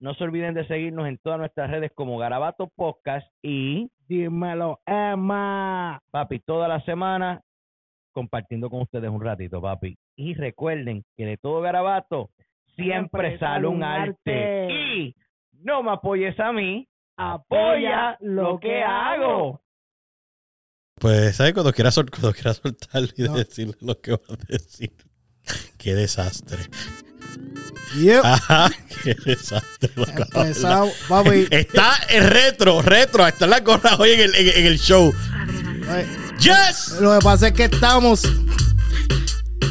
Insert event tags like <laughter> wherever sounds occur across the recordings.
no se olviden de seguirnos en todas nuestras redes como Garabato Podcast y Dímelo, Emma. papi, toda la semana compartiendo con ustedes un ratito, papi. Y recuerden que de todo garabato siempre, sale un arte. Y no me apoyes a mí, apoya lo que hago. Pues, ¿sabes? Cuando quieras, sol- cuando quieras soltar y No. decirle lo que vas a decir. Qué desastre. Yep. Ajá, <laughs> qué desastre. papi. Está el retro, retro. Está la gorra hoy en el, en, en el show. ¡Yes! Lo que pasa es que estamos.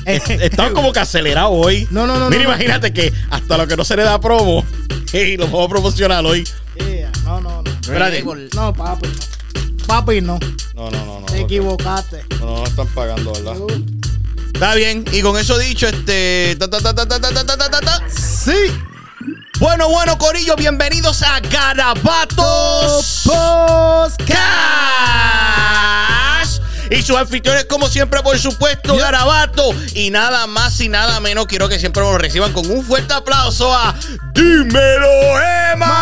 eh, Estamos como que acelerados hoy. No, no, no, Mira, no, no. imagínate que hasta lo que no se le da promo, <laughs> y lo vamos a promocionar hoy. Yeah, no, no, no. Espérate. No, papi, no. Papi, no. No, no, no, no. Te equivocaste. No, no, no están pagando, ¿verdad? Uh, Está bien, y con eso dicho, este. Ta, ta, ta, sí. Bueno, bueno, Corillo, bienvenidos a Garabatos Podcast. Y sus anfitriones, como siempre, por supuesto, yeah. Garabato. Y nada más y nada menos, quiero que siempre nos reciban con un fuerte aplauso a Dímelo, Emma.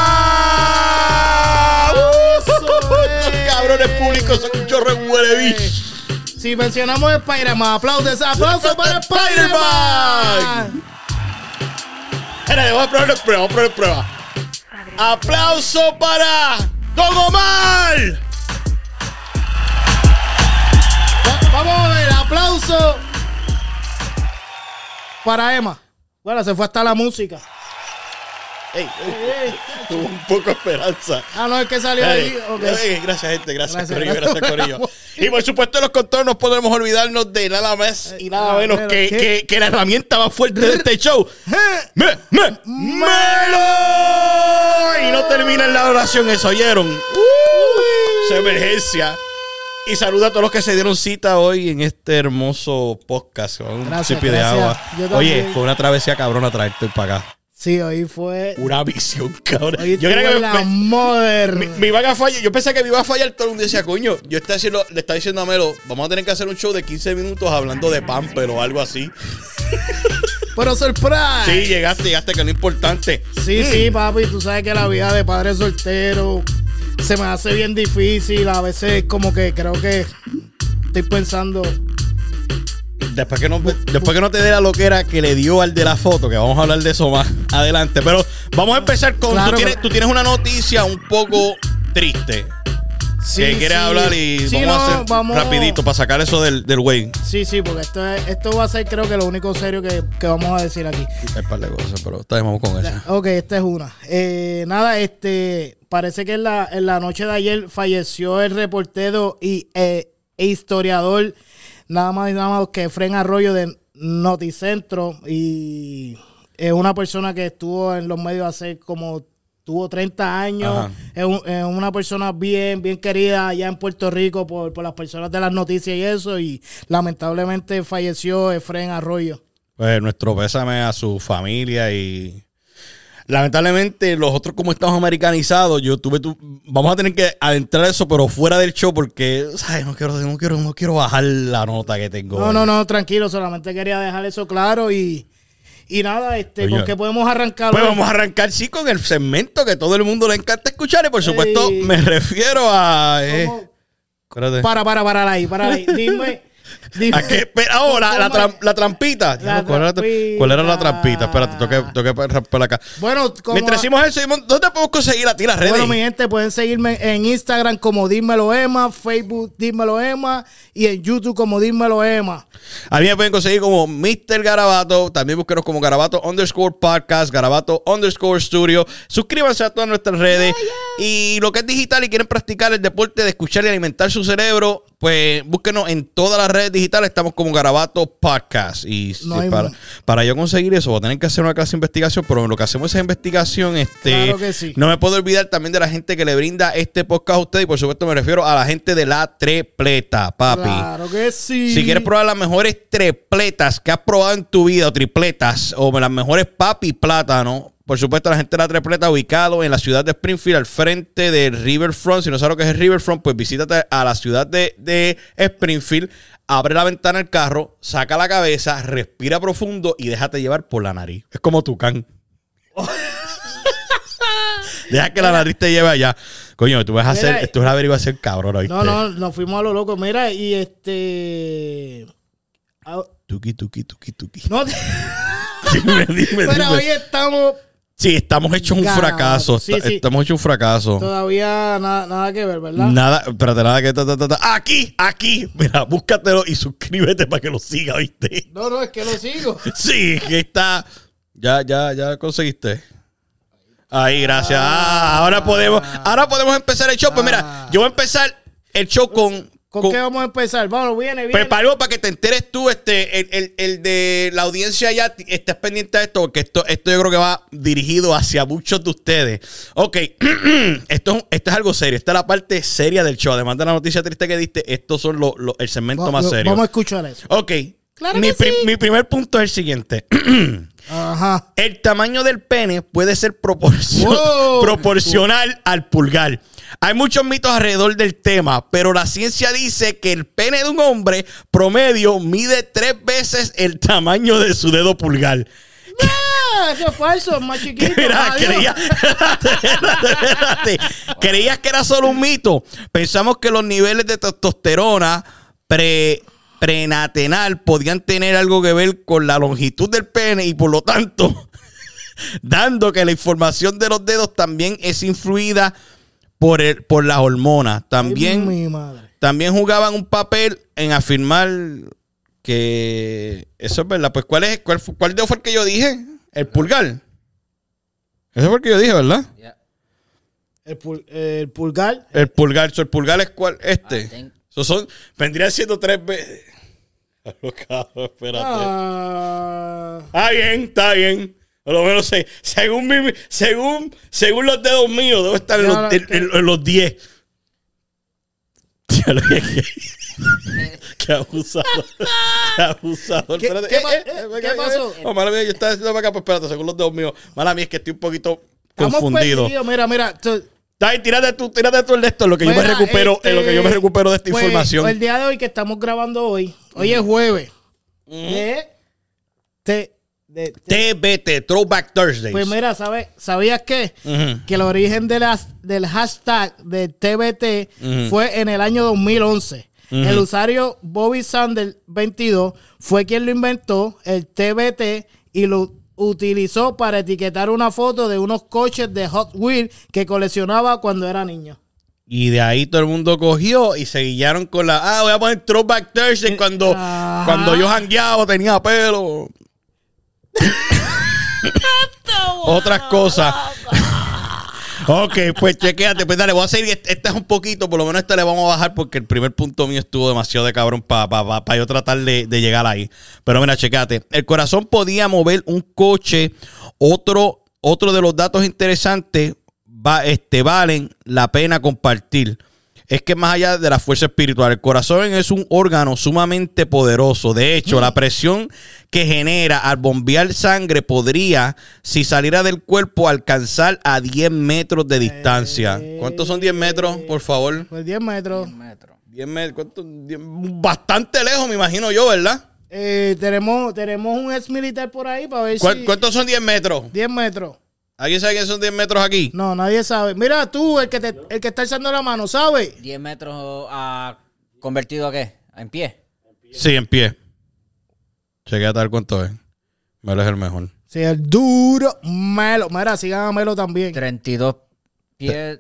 <laughs> Cabrones públicos, son un chorro de si mencionamos Spider-Man, aplausos, aplausos para Spider-Man. Espera, vamos a probar prueba, vamos a probar prueba. Aplauso para Don Omar. Va- Vamos a ver, aplauso para Emma. Bueno, se fue hasta la música. Tuvo <laughs> un poco de esperanza. Ah, no, es que salió ahí. Gracias, gente. Gracias, Gracias, Corillo. gracias. Gracias, Corillo. Y por supuesto, los contornos no podemos olvidarnos de nada más y nada ah, menos que, que, que la herramienta más fuerte de este <laughs> show. ¡Me, me, melo! Y no termina en la oración, eso oyeron. Uh, emergencia. Y saluda a todos los que se dieron cita hoy en este hermoso podcast. con Un Gracias, de agua. Oye, fue una travesía cabrona traerte para acá. Sí, hoy fue. Una visión, cabrón. Hoy Yo creo que la me- mother. me, me iban a fallar. Yo pensé que me iba a fallar todo el mundo decía, coño, yo estaba diciendo, le estaba diciendo a Melo, vamos a tener que hacer un show de 15 minutos hablando de Pamper o algo así. <laughs> Pero surprise. Sí, llegaste, llegaste, que es lo importante. Sí, sí, papi, tú sabes que la vida de padre soltero se me hace bien difícil. A veces como que creo que estoy pensando, Después que, no, después que no te dé la loquera que le dio al de la foto, que vamos a hablar de eso más adelante. Pero vamos a empezar con. Claro, tú, tienes, pero- tú tienes una noticia un poco triste. sí, que quieres sí. hablar y Sí, vamos a hacer vamos- rapidito para sacar eso del, del way. Sí, sí, porque esto, es- esto va a ser creo que lo único serio que, que vamos a decir aquí. Hay un par de cosas, pero vamos con eso. Ok, esta es una. Eh, nada, este, parece que en la, en la noche de ayer falleció el reportero y eh, e historiador, nada más y nada más que Fren Arroyo de Noticentro y es una persona que estuvo en los medios hace como tuvo 30 años, Ajá. es, un- es una persona bien, bien querida allá en Puerto Rico por, por las personas de las noticias y eso, y lamentablemente falleció Efren Arroyo. Pues nuestro pésame a su familia y lamentablemente los otros como estamos americanizados, yo tuve tu, vamos a tener que adentrar eso pero fuera del show porque sabes, no quiero no quiero no quiero bajar la nota que tengo. No, no, no, tranquilo, solamente quería dejar eso claro y, y nada, este, Oye. ¿con qué podemos arrancar? Pues vamos a arrancar sí con el segmento que todo el mundo le encanta escuchar y por supuesto Ey. me refiero a eh. Para, para, para ahí, para ahí. <laughs> Dime, Dime. ¿A qué? Pero ahora, la, tram- la trampita. La ¿Cuál, era la, tra- cuál era la trampita? Espérate, toqué, toqué para acá. Bueno, como- Mientras decimos eso, ¿dónde podemos conseguir a ti las redes? Bueno, mi gente, pueden seguirme en Instagram como Dímelo Emma, Facebook Dímelo Emma y en YouTube como Dímelo Emma. A mí me pueden conseguir como Mr. Garabato. También búsquenos como Garabato underscore podcast, Garabato underscore studio. Suscríbanse a todas nuestras redes. Y lo que es digital y quieren practicar el deporte de escuchar y alimentar su cerebro, pues búsquenos en todas las redes digitales. Estamos como Garabato podcast. Y No para, para yo conseguir eso, voy a tener que hacer una clase de investigación. Pero en lo que hacemos esa investigación, este, Claro que sí. no me puedo olvidar también de la gente que le brinda este podcast a ustedes. Y por supuesto me refiero a la gente de la trepleta, papi. Claro que sí. Si quieres probar las mejores tripletas que has probado en tu vida, o tripletas, o las mejores papi plátano, por supuesto, la gente de la tripleta ubicado en la ciudad de Springfield, al frente del Riverfront. Si no sabes lo que es el Riverfront, pues visítate a la ciudad de, de Springfield, abre la ventana del carro, saca la cabeza, respira profundo y déjate llevar por la nariz. Es como tu can. <laughs> Deja que la nariz te lleve allá. Coño, tú vas a hacer, Mira, esto es una averiguación cabrón, ¿oíste? No, no, nos fuimos a lo loco. Mira, y este. ah, Tuki, tuki, tuki, tuki. No, <laughs> Dime, dime, pero dime. hoy estamos Sí, estamos hechos un Ganado. fracaso. Sí, Esta- sí. Estamos hechos un fracaso. todavía nada, nada que ver, ¿verdad? Nada, espérate, nada que ta, ta, ta, ta. Aquí, aquí. Mira, búscatelo y suscríbete para que lo siga, ¿viste? No, no, es que lo sigo. <laughs> Sí, que está. Ya, ya, ya conseguiste. Ahí, gracias. Ah, ahora podemos, ahora podemos empezar el show. Pues mira, Ah. yo voy a empezar el show con. ¿Con, con- qué vamos a empezar? Vamos, viene, viene. Preparo para que te enteres tú, este, el, el- el de la audiencia ya estés pendiente de esto, porque esto, esto yo creo que va dirigido hacia muchos de ustedes. Ok, <clears throat> esto, es- esto es algo serio. Esta es la parte seria del show. Además de la noticia triste que diste, estos son los los- el segmento Va- más va- serio. Vamos a escuchar eso. Ok. Claro mi, que sí. mi primer punto es el siguiente. <clears throat> Ajá. El tamaño del pene puede ser Wow. <laughs> proporcional al pulgar. Hay muchos mitos alrededor del tema, pero la ciencia dice que el pene de un hombre promedio mide tres veces el tamaño de su dedo pulgar. Ah, eso es falso, es más <laughs> chiquito. Mira, creía-. <laughs> Creías que era solo un mito. Pensamos que los niveles de testosterona pre, prenatenal podían tener algo que ver con la longitud del pene y por lo tanto, <laughs> dando que la información de los dedos también es influida por, el, por las hormonas. También mi madre. también jugaban un papel en afirmar que eso es verdad. Pues, ¿cuál es cuál, cuál dedo fue el que yo dije? El pulgar. Ese fue el que yo dije, ¿verdad? Yeah. El, pul- el pulgar. El pulgar. So, el pulgar es cuál? Este. So, son, vendría siendo tres veces. Cabrón, espérate. Ah, Ah, bien, está bien. Por lo menos sé, según, mi- según, según los dedos míos, debo estar en los, en- en- en los 10. Ya lo dije. <laughs> Qué abusador. Qué abusador. ¿Qué- Espérate. qué Eh, eh, eh, eh, qué eh, pasó? Oh, mala mía, yo estaba haciendo para acá, pues espérate, según los dedos míos. Mala mía, es que estoy un poquito estamos confundido. Mira, mira. tú- Dai, tírate tú, tírate tú el de esto, en lo que yo me Mira, recupero, este, en lo que yo me recupero de esta pues, información. El día de hoy que estamos grabando hoy, hoy es jueves. De- de- de- TBT, Throwback Thursdays. pues mira, ¿sabes? ¿sabías qué? Que el origen de las, del hashtag de TBT fue en el año 2011. Ujú. El usuario Bobby Sanders 22 fue quien lo inventó, el TBT, y lo utilizó para etiquetar una foto de unos coches de Hot Wheels que coleccionaba cuando era niño. Y de ahí todo el mundo cogió y se guiaron con la. Ah, voy a poner Throwback Thursday cuando, Ajá. cuando yo jangueaba, tenía pelo. <laughs> Otras cosas. <laughs> ok, pues chequéate. Pues dale, voy a seguir. Este es un poquito, por lo menos este le vamos a bajar porque el primer punto mío estuvo demasiado de cabrón para yo tratar de, de llegar ahí. Pero mira, chequéate. El corazón podía mover un coche. Otro, otro de los datos interesantes va, este, valen la pena compartir. Es que más allá de la fuerza espiritual, el corazón es un órgano sumamente poderoso. De hecho, la presión que genera al bombear sangre podría, si saliera del cuerpo, alcanzar a 10 metros de distancia. ¿Cuántos son 10 metros, por favor? Pues 10 metros. metro. 10 metros. ¿cuánto? 10 bastante lejos, me imagino yo, ¿verdad? Eh, tenemos, tenemos un ex militar por ahí para ver ¿Cuál- si... ¿Cuántos son 10 metros? 10 metros. ¿Alguien sabe que son 10 metros aquí? No, nadie sabe. Mira tú, el que, te, el que está echando la mano, ¿sabes? 10 metros ah, convertido a qué? ¿En pie? Sí, en pie. Chequea tal cuánto es. Melo es el mejor. Sí, el duro Melo. Mira, sigan a Melo también. 32 pies,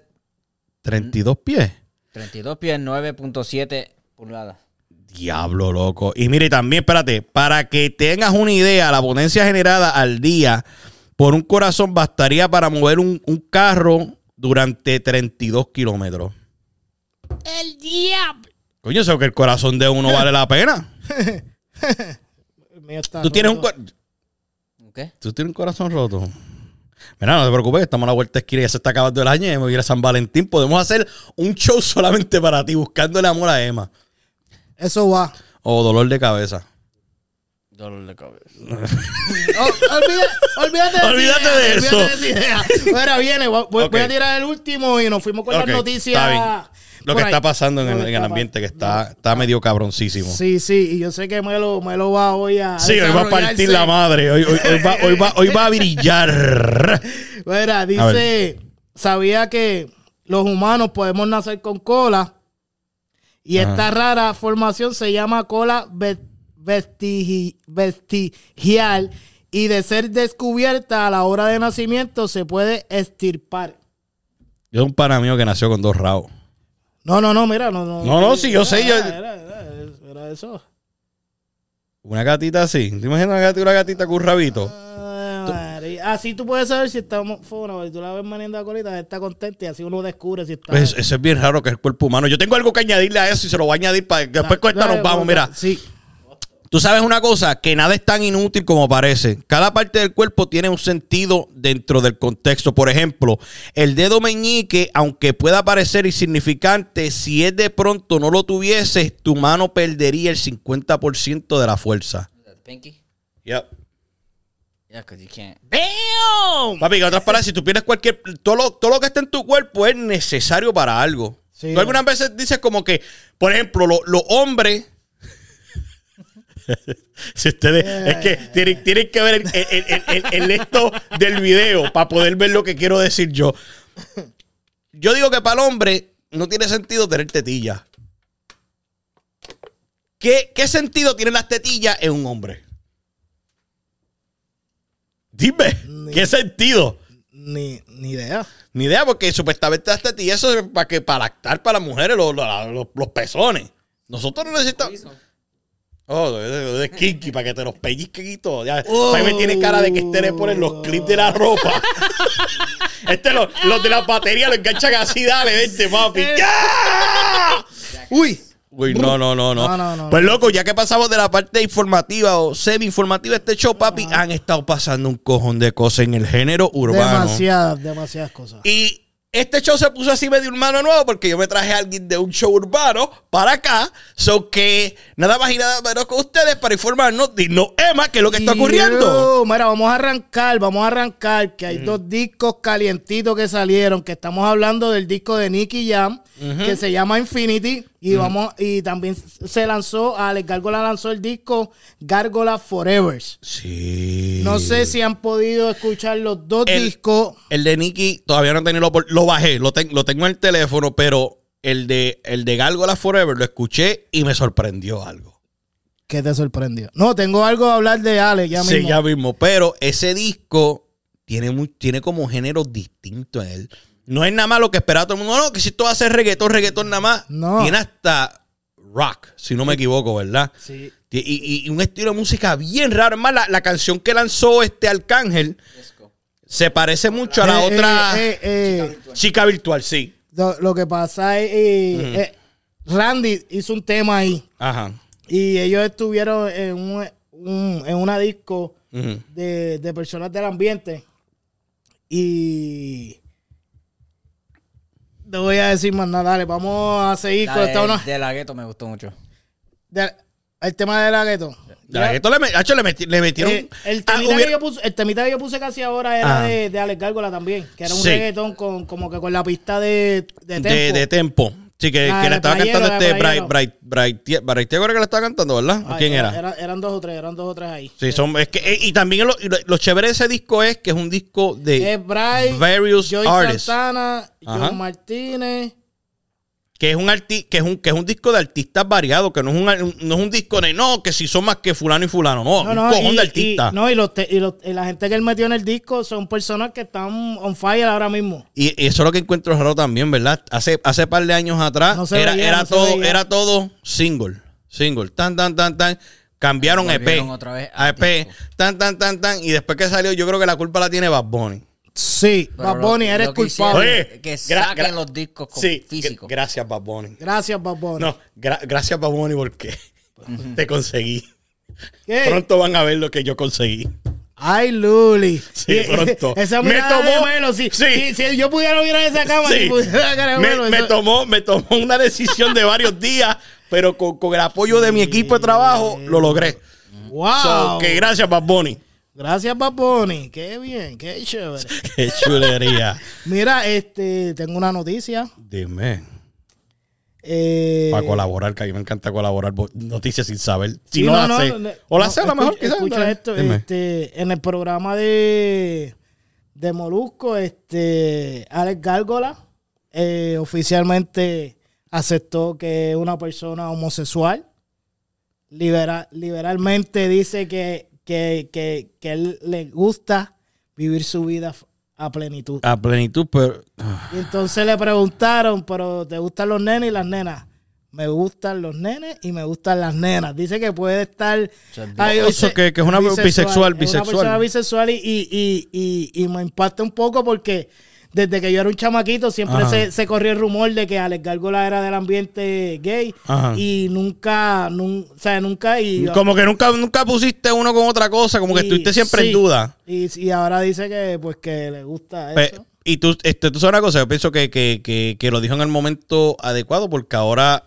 32 pies. 32 pies, 9.7 pulgadas. Diablo, loco. Y mire, también, espérate, para que tengas una idea, la potencia generada al día por un corazón bastaría para mover un, un carro durante 32 kilómetros. El diablo. Coño, eso que el corazón de uno vale la pena. El mío está Tú tienes un, roto. cor- ¿Qué? tú tienes un corazón roto. Mira, no te preocupes, estamos a la vuelta de esquina y ya se está acabando el año y me voy a ir a San Valentín. Podemos hacer un show solamente para ti, buscándole amor a Emma. Eso va. O dolor de cabeza. Dolor de cabeza. <laughs> Oh, olvida- olvídate de, esa Olvídate idea, de eso. olvídate de esa idea. Mira, viene, voy, voy- Ok. voy a tirar el último y nos fuimos con Ok, las noticias. está bien. Lo por que ahí. está pasando en Lo el, que en el está ambiente, que está, está medio cabroncísimo. Sí, sí, y yo sé que Melo, Melo va hoy a. Sí, hoy va a partir la madre. Hoy, hoy- hoy va, hoy, va, hoy va a brillar. <laughs> Mira, A dice, sabía que los humanos podemos nacer con cola y esta rara formación se llama cola ve- vestigi- vestigial y de ser descubierta a la hora de nacimiento se puede estirpar. Yo un pana mío que nació con dos rabos. No, no, no, mira, no, no. No, no, sí, yo sé, yo- Era, era- era- era eso. Una gatita así. ¿Te imaginas una gatita, una gatita con un rabito? Ay. Así tú puedes saber si fuera, y tú la ves maniendo la colita, está contenta y así uno descubre si está. Pues eso es bien raro que es el cuerpo humano. Yo tengo algo que añadirle a eso y se lo voy a añadir para que después cuenta nos Dale, vamos. Mira, Sí. Tú sabes una cosa, que nada es tan inútil como parece. Cada parte del cuerpo tiene un sentido dentro del contexto. Por ejemplo, el dedo meñique, aunque pueda parecer insignificante, si es de pronto no lo tuvieses, tu mano perdería el 50% de la fuerza. Pinky? Yep. Yeah, because you can't. Papi, en otras palabras, si tú pierdes cualquier... Todo lo, todo lo que está en tu cuerpo es necesario para algo. Sí. Tú algunas veces dices como que, por ejemplo, lo- los hombres... <laughs> si ustedes... Es que tienen, tienen que ver el, el- el- el- el esto del video para poder ver lo que quiero decir yo. Yo digo que para el hombre no tiene sentido tener tetillas. ¿Qué, ¿Qué sentido tienen las tetillas en un hombre? Dime, ¿qué sentido? Ni, ni idea. Ni idea, porque supuestamente las tetillas eso es para que para lactar para las mujeres los- los pezones. Nosotros no necesitamos. Oh, de, kinky, para que te los pellizquen y todo. Ya, Ahí me tiene cara de que este le ponen los clips de la ropa. <laughs> este los, los de la batería lo enganchan así, dale, vente, papi. ¡Ya! Uy. Uy, no, no, no, no. No, no, no, pues loco, ya que pasamos de la parte informativa o semi-informativa de este show, papi, han estado pasando un cojón de cosas en el género urbano. Demasiadas, demasiadas cosas. Y este show se puso así medio urbano nuevo porque yo me traje a alguien de un show urbano para acá. So que nada más y nada menos con ustedes para informarnos. Dinos, Emma, qué es lo que está ocurriendo. Yo, mira, vamos a arrancar, vamos a arrancar, que hay dos discos calientitos que salieron, que estamos hablando del disco de Nicky Jam, que se llama Infinity, y vamos, y también se lanzó, Alex Gárgola lanzó el disco Gárgola Forever. Sí. No sé si han podido escuchar los dos El- discos. El de Nicky todavía no he tenido la Lo bajé, lo, ten- lo tengo en el teléfono, pero el de, el de Gárgola Forever lo escuché y me sorprendió algo. ¿Qué te sorprendió? No, tengo algo a hablar de Alex ya sí, mismo. ya mismo. Pero ese disco tiene, muy, tiene como géneros distintos en él. No es nada más lo que esperaba todo el mundo. No, que si esto va a ser reggaetón, reggaetón nada más. No. Tiene hasta rock, si no me equivoco, ¿verdad? Sí. Y, y- y un estilo de música bien raro. Es más, la, la canción que lanzó este Arcángel se parece mucho a la Eh, otra eh, eh, eh, chica virtual, sí. lo, lo que pasa es, eh, eh, Randy hizo un tema ahí. Ajá. Y ellos estuvieron en, un, un- en una disco de, de personas del ambiente. Y. No voy a decir más nada, dale, vamos a seguir con esta de, una- de la gueto me gustó mucho. de- el tema de la gueto. De la gueto le, me- Hacho, le, meti- le metieron. Eh, el, Ah, temita hubiera- que yo puse, el temita que yo puse casi ahora era Ah. de, de Alex Gárgola también, que era un Sí. reggaetón con, como que con la pista de, de tempo. de, de tempo. Sí, que, Ah, que estaba playero, cantando este Bright. Bright, Bright, Bright, Bright, que le estaba cantando, ¿verdad? ¿O ¿Quién era? era- eran dos o tres, eran dos o tres ahí. Sí, son, es que, eh, y también lo, lo- chévere de ese disco es que es un disco de Bright, various Joy artists. Santana. John Martínez que es un arti que es un que es un disco de artistas variados, que no es un, no es un disco de no, que si son más que fulano y fulano, no, No, un no, cojón y, de artistas. y- no, y, los te- y los- y la gente que él metió en el disco son personas que están on fire ahora mismo. Y y eso es lo que encuentro raro también, ¿verdad? Hace, hace par de años atrás No era, veía, era todo, era todo single. Single. Tan, tan, tan, tan. Cambiaron EP. Otra vez a EP. disco. Tan, tan, tan, tan. Y después que salió, yo creo que la culpa la tiene Bad Bunny. Sí, Pero Bad lo- Bunny, eres lo que culpable. hicieron- Oye, que saquen los discos con Sí, físicos. gra- gracias, Bad Bunny. Gracias, Bad Bunny. No, gra- gracias, Bad Bunny, porque te conseguí. ¿Qué? Pronto van a ver lo que yo conseguí. Ay, Luli. Sí, pronto. <laughs> Esa Me tomó- de Melo, si, sí. si- si yo pudiera mirar esa cámara Sí. y pudiera sacar me, me tomó, me tomó una decisión de varios días, pero con, con el apoyo de mi equipo de trabajo lo logré. Wow. So, que gracias, Bad Bunny. Gracias, Bunny. Qué bien, qué chévere. <laughs> Qué chulería. <laughs> Mira, este, tengo una noticia. Dime. Eh, Para colaborar, que a mí me encanta colaborar bo- noticias sin saber. Si sí, no, la sé. no, o la no, sé a lo mejor, quizás. Escucha esto, este, en el programa de, de Molusco, este, Alex Gárgola eh, oficialmente aceptó que es una persona homosexual. Libera- liberalmente dice que, que, que, que él le gusta vivir su vida a plenitud. A plenitud, pero. Y entonces le preguntaron, pero ¿te gustan los nenes y las nenas? Me gustan los nenes y me gustan las nenas. Dice que puede estar... Ay, o sea, que- que es una bisexual, Es bisexual. una persona bisexual y, y, y- y me impacta un poco porque desde que yo era un chamaquito siempre se, se corrió el rumor de que Alex Gárgola era del ambiente gay Ajá. y nunca, nun- o sea, nunca... Y, Como que nunca, nunca pusiste uno con otra cosa, como que y- estuviste siempre sí. en duda. Y, y ahora dice que pues que le gusta Pe- eso. y tú, este, tú sabes una cosa, yo pienso que, que, que, que lo dijo en el momento adecuado porque ahora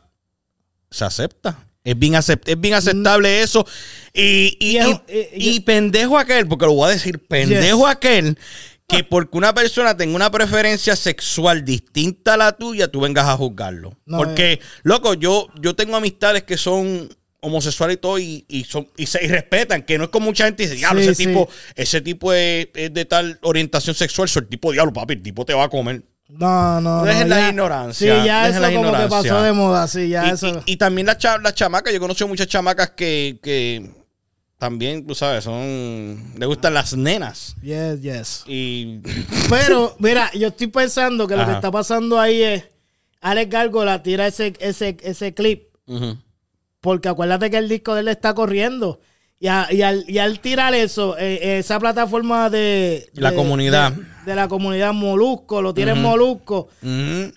se acepta. Es bien, acept- es bien aceptable eso. Y, y, Y eh, y yo- pendejo aquel, porque lo voy a decir, pendejo Yes. aquel, que porque una persona tenga una preferencia sexual distinta a la tuya, tú vengas a juzgarlo. No, porque, loco, yo, yo tengo amistades que son homosexuales y todo y, y son y se y respetan que no es como mucha gente dice diablo Sí, ese sí. tipo ese tipo es, es de tal orientación sexual soy el tipo diablo papi el tipo te va a comer No, no, no. Dejen la ya- ignorancia, Sí, ya eso la como que pasó de moda, sí, ya y, eso. y- también las las chamacas, yo conozco muchas chamacas que, que también, tú sabes, son. Le gustan las nenas. Yes, yes. Y. <laughs> Pero, mira, yo estoy pensando que lo que está pasando ahí es Alex Gárgola tira ese, ese, ese clip, porque acuérdate que el disco de él está corriendo. Y, a- y al, y al tirar eso, eh, esa plataforma de, La de- comunidad. De, de la comunidad Molusco, lo tiene en Molusco. Ujú.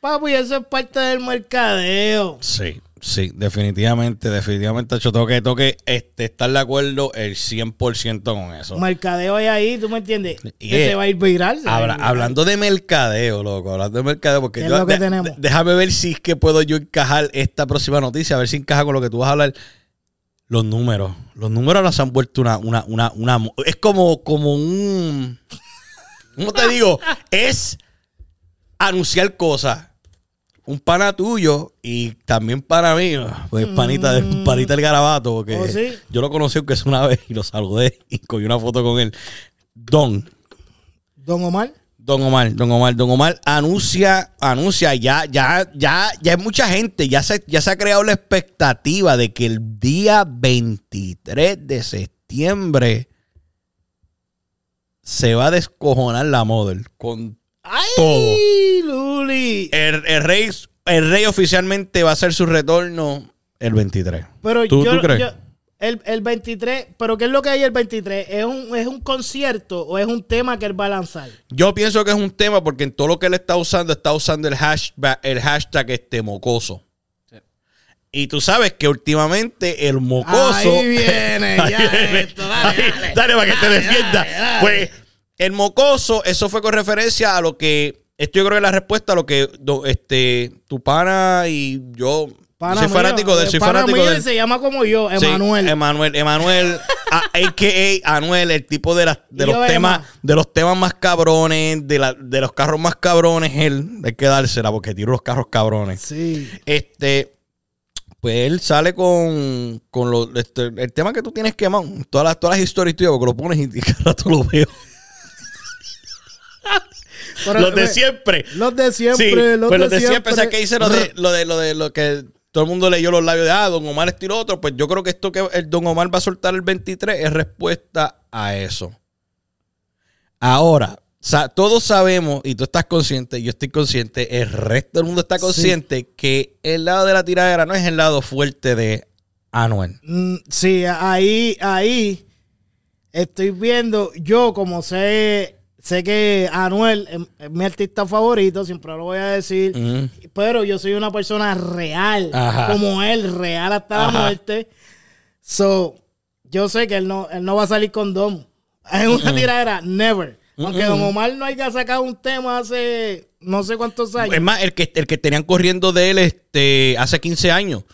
Papi, eso es parte del mercadeo. Sí, sí, definitivamente, definitivamente. Yo tengo que, tengo que este, estar de acuerdo el 100% con eso. Mercadeo hay ahí, ¿tú me entiendes? Y que es- se va a ir viral. Habla- hablando de mercadeo, loco, hablando de mercadeo, porque ¿Qué es yo- lo que de- tenemos? déjame ver si es que puedo yo encajar esta próxima noticia, a ver si encaja con lo que tú vas a hablar. Los números. Los números ahora se han vuelto una, una, una, una es como, como un, ¿cómo te digo? <laughs> Es anunciar cosas. Un pana tuyo y también para mí, pues panita, de, panita del garabato, porque ¿Oh, sí? yo lo conocí aunque es una vez y lo saludé y cogí una foto con él. Don, Don Omar. Don Omar, Don Omar, Don Omar anuncia, anuncia, ya, ya, ya, ya hay mucha gente, ya se, ya se ha creado la expectativa de que el día 23 de septiembre se va a descojonar la model con ¡Ay, Todo. El, el rey, el rey oficialmente va a hacer su retorno el 23. Pero ¿Tú- yo, tú crees? yo- el, el 23, ¿pero qué es lo que hay el 23? ¿Es un, ¿Es un concierto o es un tema que él va a lanzar? Yo pienso que es un tema porque en todo lo que él está usando, está usando el hashtag, el hashtag este mocoso. Sí. Y tú sabes que últimamente el mocoso. Ahí viene, <laughs> Ahí ya viene. esto, dale, Ahí, dale. dale para que te Dale, defienda. dale, dale. Pues el mocoso, eso fue con referencia a lo que. Esto yo creo que es la respuesta a lo que do- este, tu pana y yo. Pana soy mío, fanático de eh, soy pana fanático mío se llama como yo, Sí, Emanuel. Emanuel, Emanuel, <laughs> a- a.k.a. Anuel, el tipo de, las- de los temas, Emma. de los temas más cabrones, de, la, de los carros más cabrones, él, hay que dársela porque tiro los carros cabrones. Sí. Este, pues él sale con, con lo- este, el tema que tú tienes quemado, todas las, todas las historias tuyas, porque lo pones y, y <laughs> cada rato lo veo. Pero, los de eh, siempre. Los de siempre, Sí, los, pues de los de siempre, siempre. o sea, que dice lo de, lo de lo de lo que todo el mundo leyó los labios de ah, Don Omar esto y lo otro, pues yo creo que esto que el Don Omar va a soltar el 23 es respuesta a eso. Ahora, sa- todos sabemos, y tú estás consciente, yo estoy consciente, el resto del mundo está consciente que el lado de la tiradera no es el lado fuerte de Anuel. Mm, Sí, ahí, ahí estoy viendo, yo como sé, sé que Anuel es, es mi artista favorito, siempre lo voy a decir, pero yo soy una persona real, Ajá. como él, real hasta la Ajá. muerte. So, yo sé que él no, él no va a salir con Dom. <laughs> En una tiradera, never. Aunque Don Omar no haya sacado un tema hace no sé cuántos años. Es más, el que, el que tenían corriendo de él este, hace 15 años.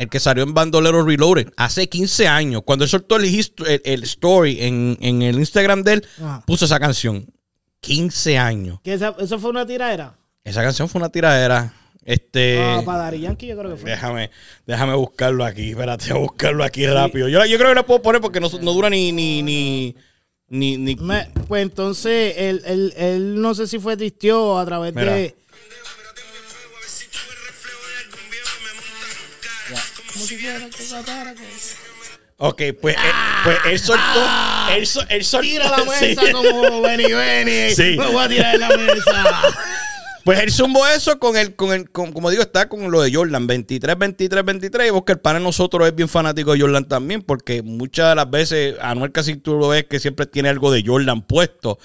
El que salió en Bandolero Reloaded. Hace 15 años. Cuando él soltó el, el, el story en, en el Instagram de él, Ajá. puso esa canción. 15 años. Que esa- ¿Eso fue una tiradera? Esa canción fue una tiradera. Este. Ah, para Daddy Yankee yo creo que fue. Déjame, déjame buscarlo aquí. Espérate, buscarlo aquí rápido. Yo, yo creo que lo puedo poner porque no, no dura ni. ni, ni, ni, ni- Me- pues entonces, él, él, él no sé si fue distió a través Mira. de... Ok, pues, eh, pues él soltó. Él, sol- él soltó. Tira la <laughs> mesa sí. como Benny Benny. Sí. Me voy a tirar la mesa. Pues él zumbó eso con el, con el, con- como digo, está con lo de Jordan, 23, 23, 23. Y vos que el pana nosotros es bien fanático de Jordan también, porque muchas de las veces, Anuel casi tú lo ves que siempre tiene algo de Jordan puesto.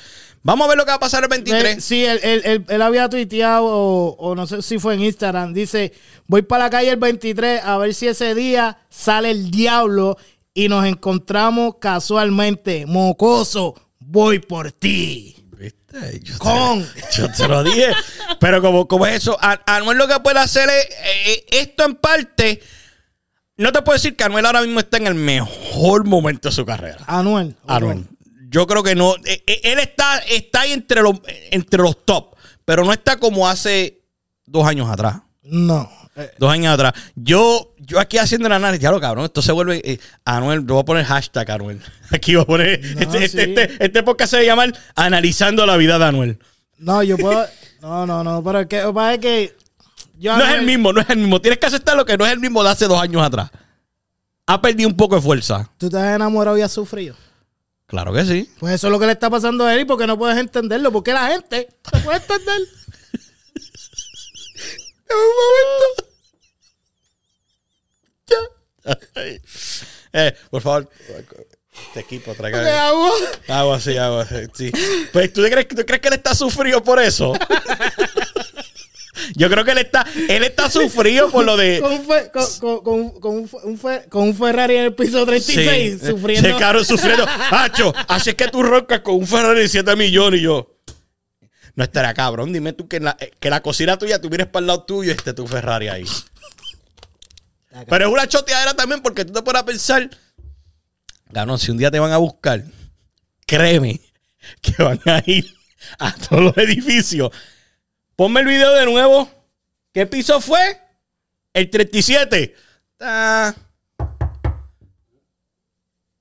Vamos a ver lo que va a pasar el 23. Sí, él, él- él- él había tuiteado, o, o no sé si fue en Instagram, dice, voy para la calle el 23 a ver si ese día sale el diablo y nos encontramos casualmente. Mocoso, voy por ti. ¿Viste? Yo te- Con. Yo te lo dije. Pero como, como es eso, A- Anuel lo que puede hacer es eh, esto en parte. No te puedo decir que Anuel ahora mismo está en el mejor momento de su carrera. Anuel. Anuel. Yo creo que no. eh, eh, Él está, está ahí entre los, entre los top, pero no está como hace dos años atrás. No. Eh, Dos años atrás. Yo, yo aquí haciendo el análisis, ya lo cabrón, esto se vuelve. eh, Anuel, yo voy a poner hashtag Anuel. <laughs> Aquí voy a poner. este, este, sí. este, este podcast se va a llamar Analizando la vida de Anuel. No, yo puedo... No, no, no, pero es que, es que... yo No es el mismo, no es el mismo. Tienes que aceptar lo que no es el mismo de hace dos años atrás. Ha perdido un poco de fuerza. ¿Tú te has enamorado y has sufrido? Claro que sí. Pues eso es lo que le está pasando a él y porque no puedes entenderlo. Porque la gente no puede entender. En un momento. <laughs> Eh, por favor, este equipo, ¿Qué traiga hago? agua, sí, agua, sí. Pues, ¿tú crees, ¿tú crees que él está sufrido por eso? <laughs> Yo creo que él está, él está sufrido por lo de... Con fe- con, con- con- un un fe- con un Ferrari en el piso 36, Sí, sufriendo. Sí, claro, sufriendo. <laughs> Hacho, así es que tú roncas con un Ferrari de 7 millones y yo. No estará cabrón. Dime tú que en la, que la cocina tuya tú vienes para el lado tuyo y esté tu Ferrari ahí. Pero es una choteadera también porque tú te pones a pensar. Cabrón, si un día te van a buscar, créeme que van a ir a todos los edificios. Ponme el video de nuevo. ¿Qué piso fue? El 37. Ah.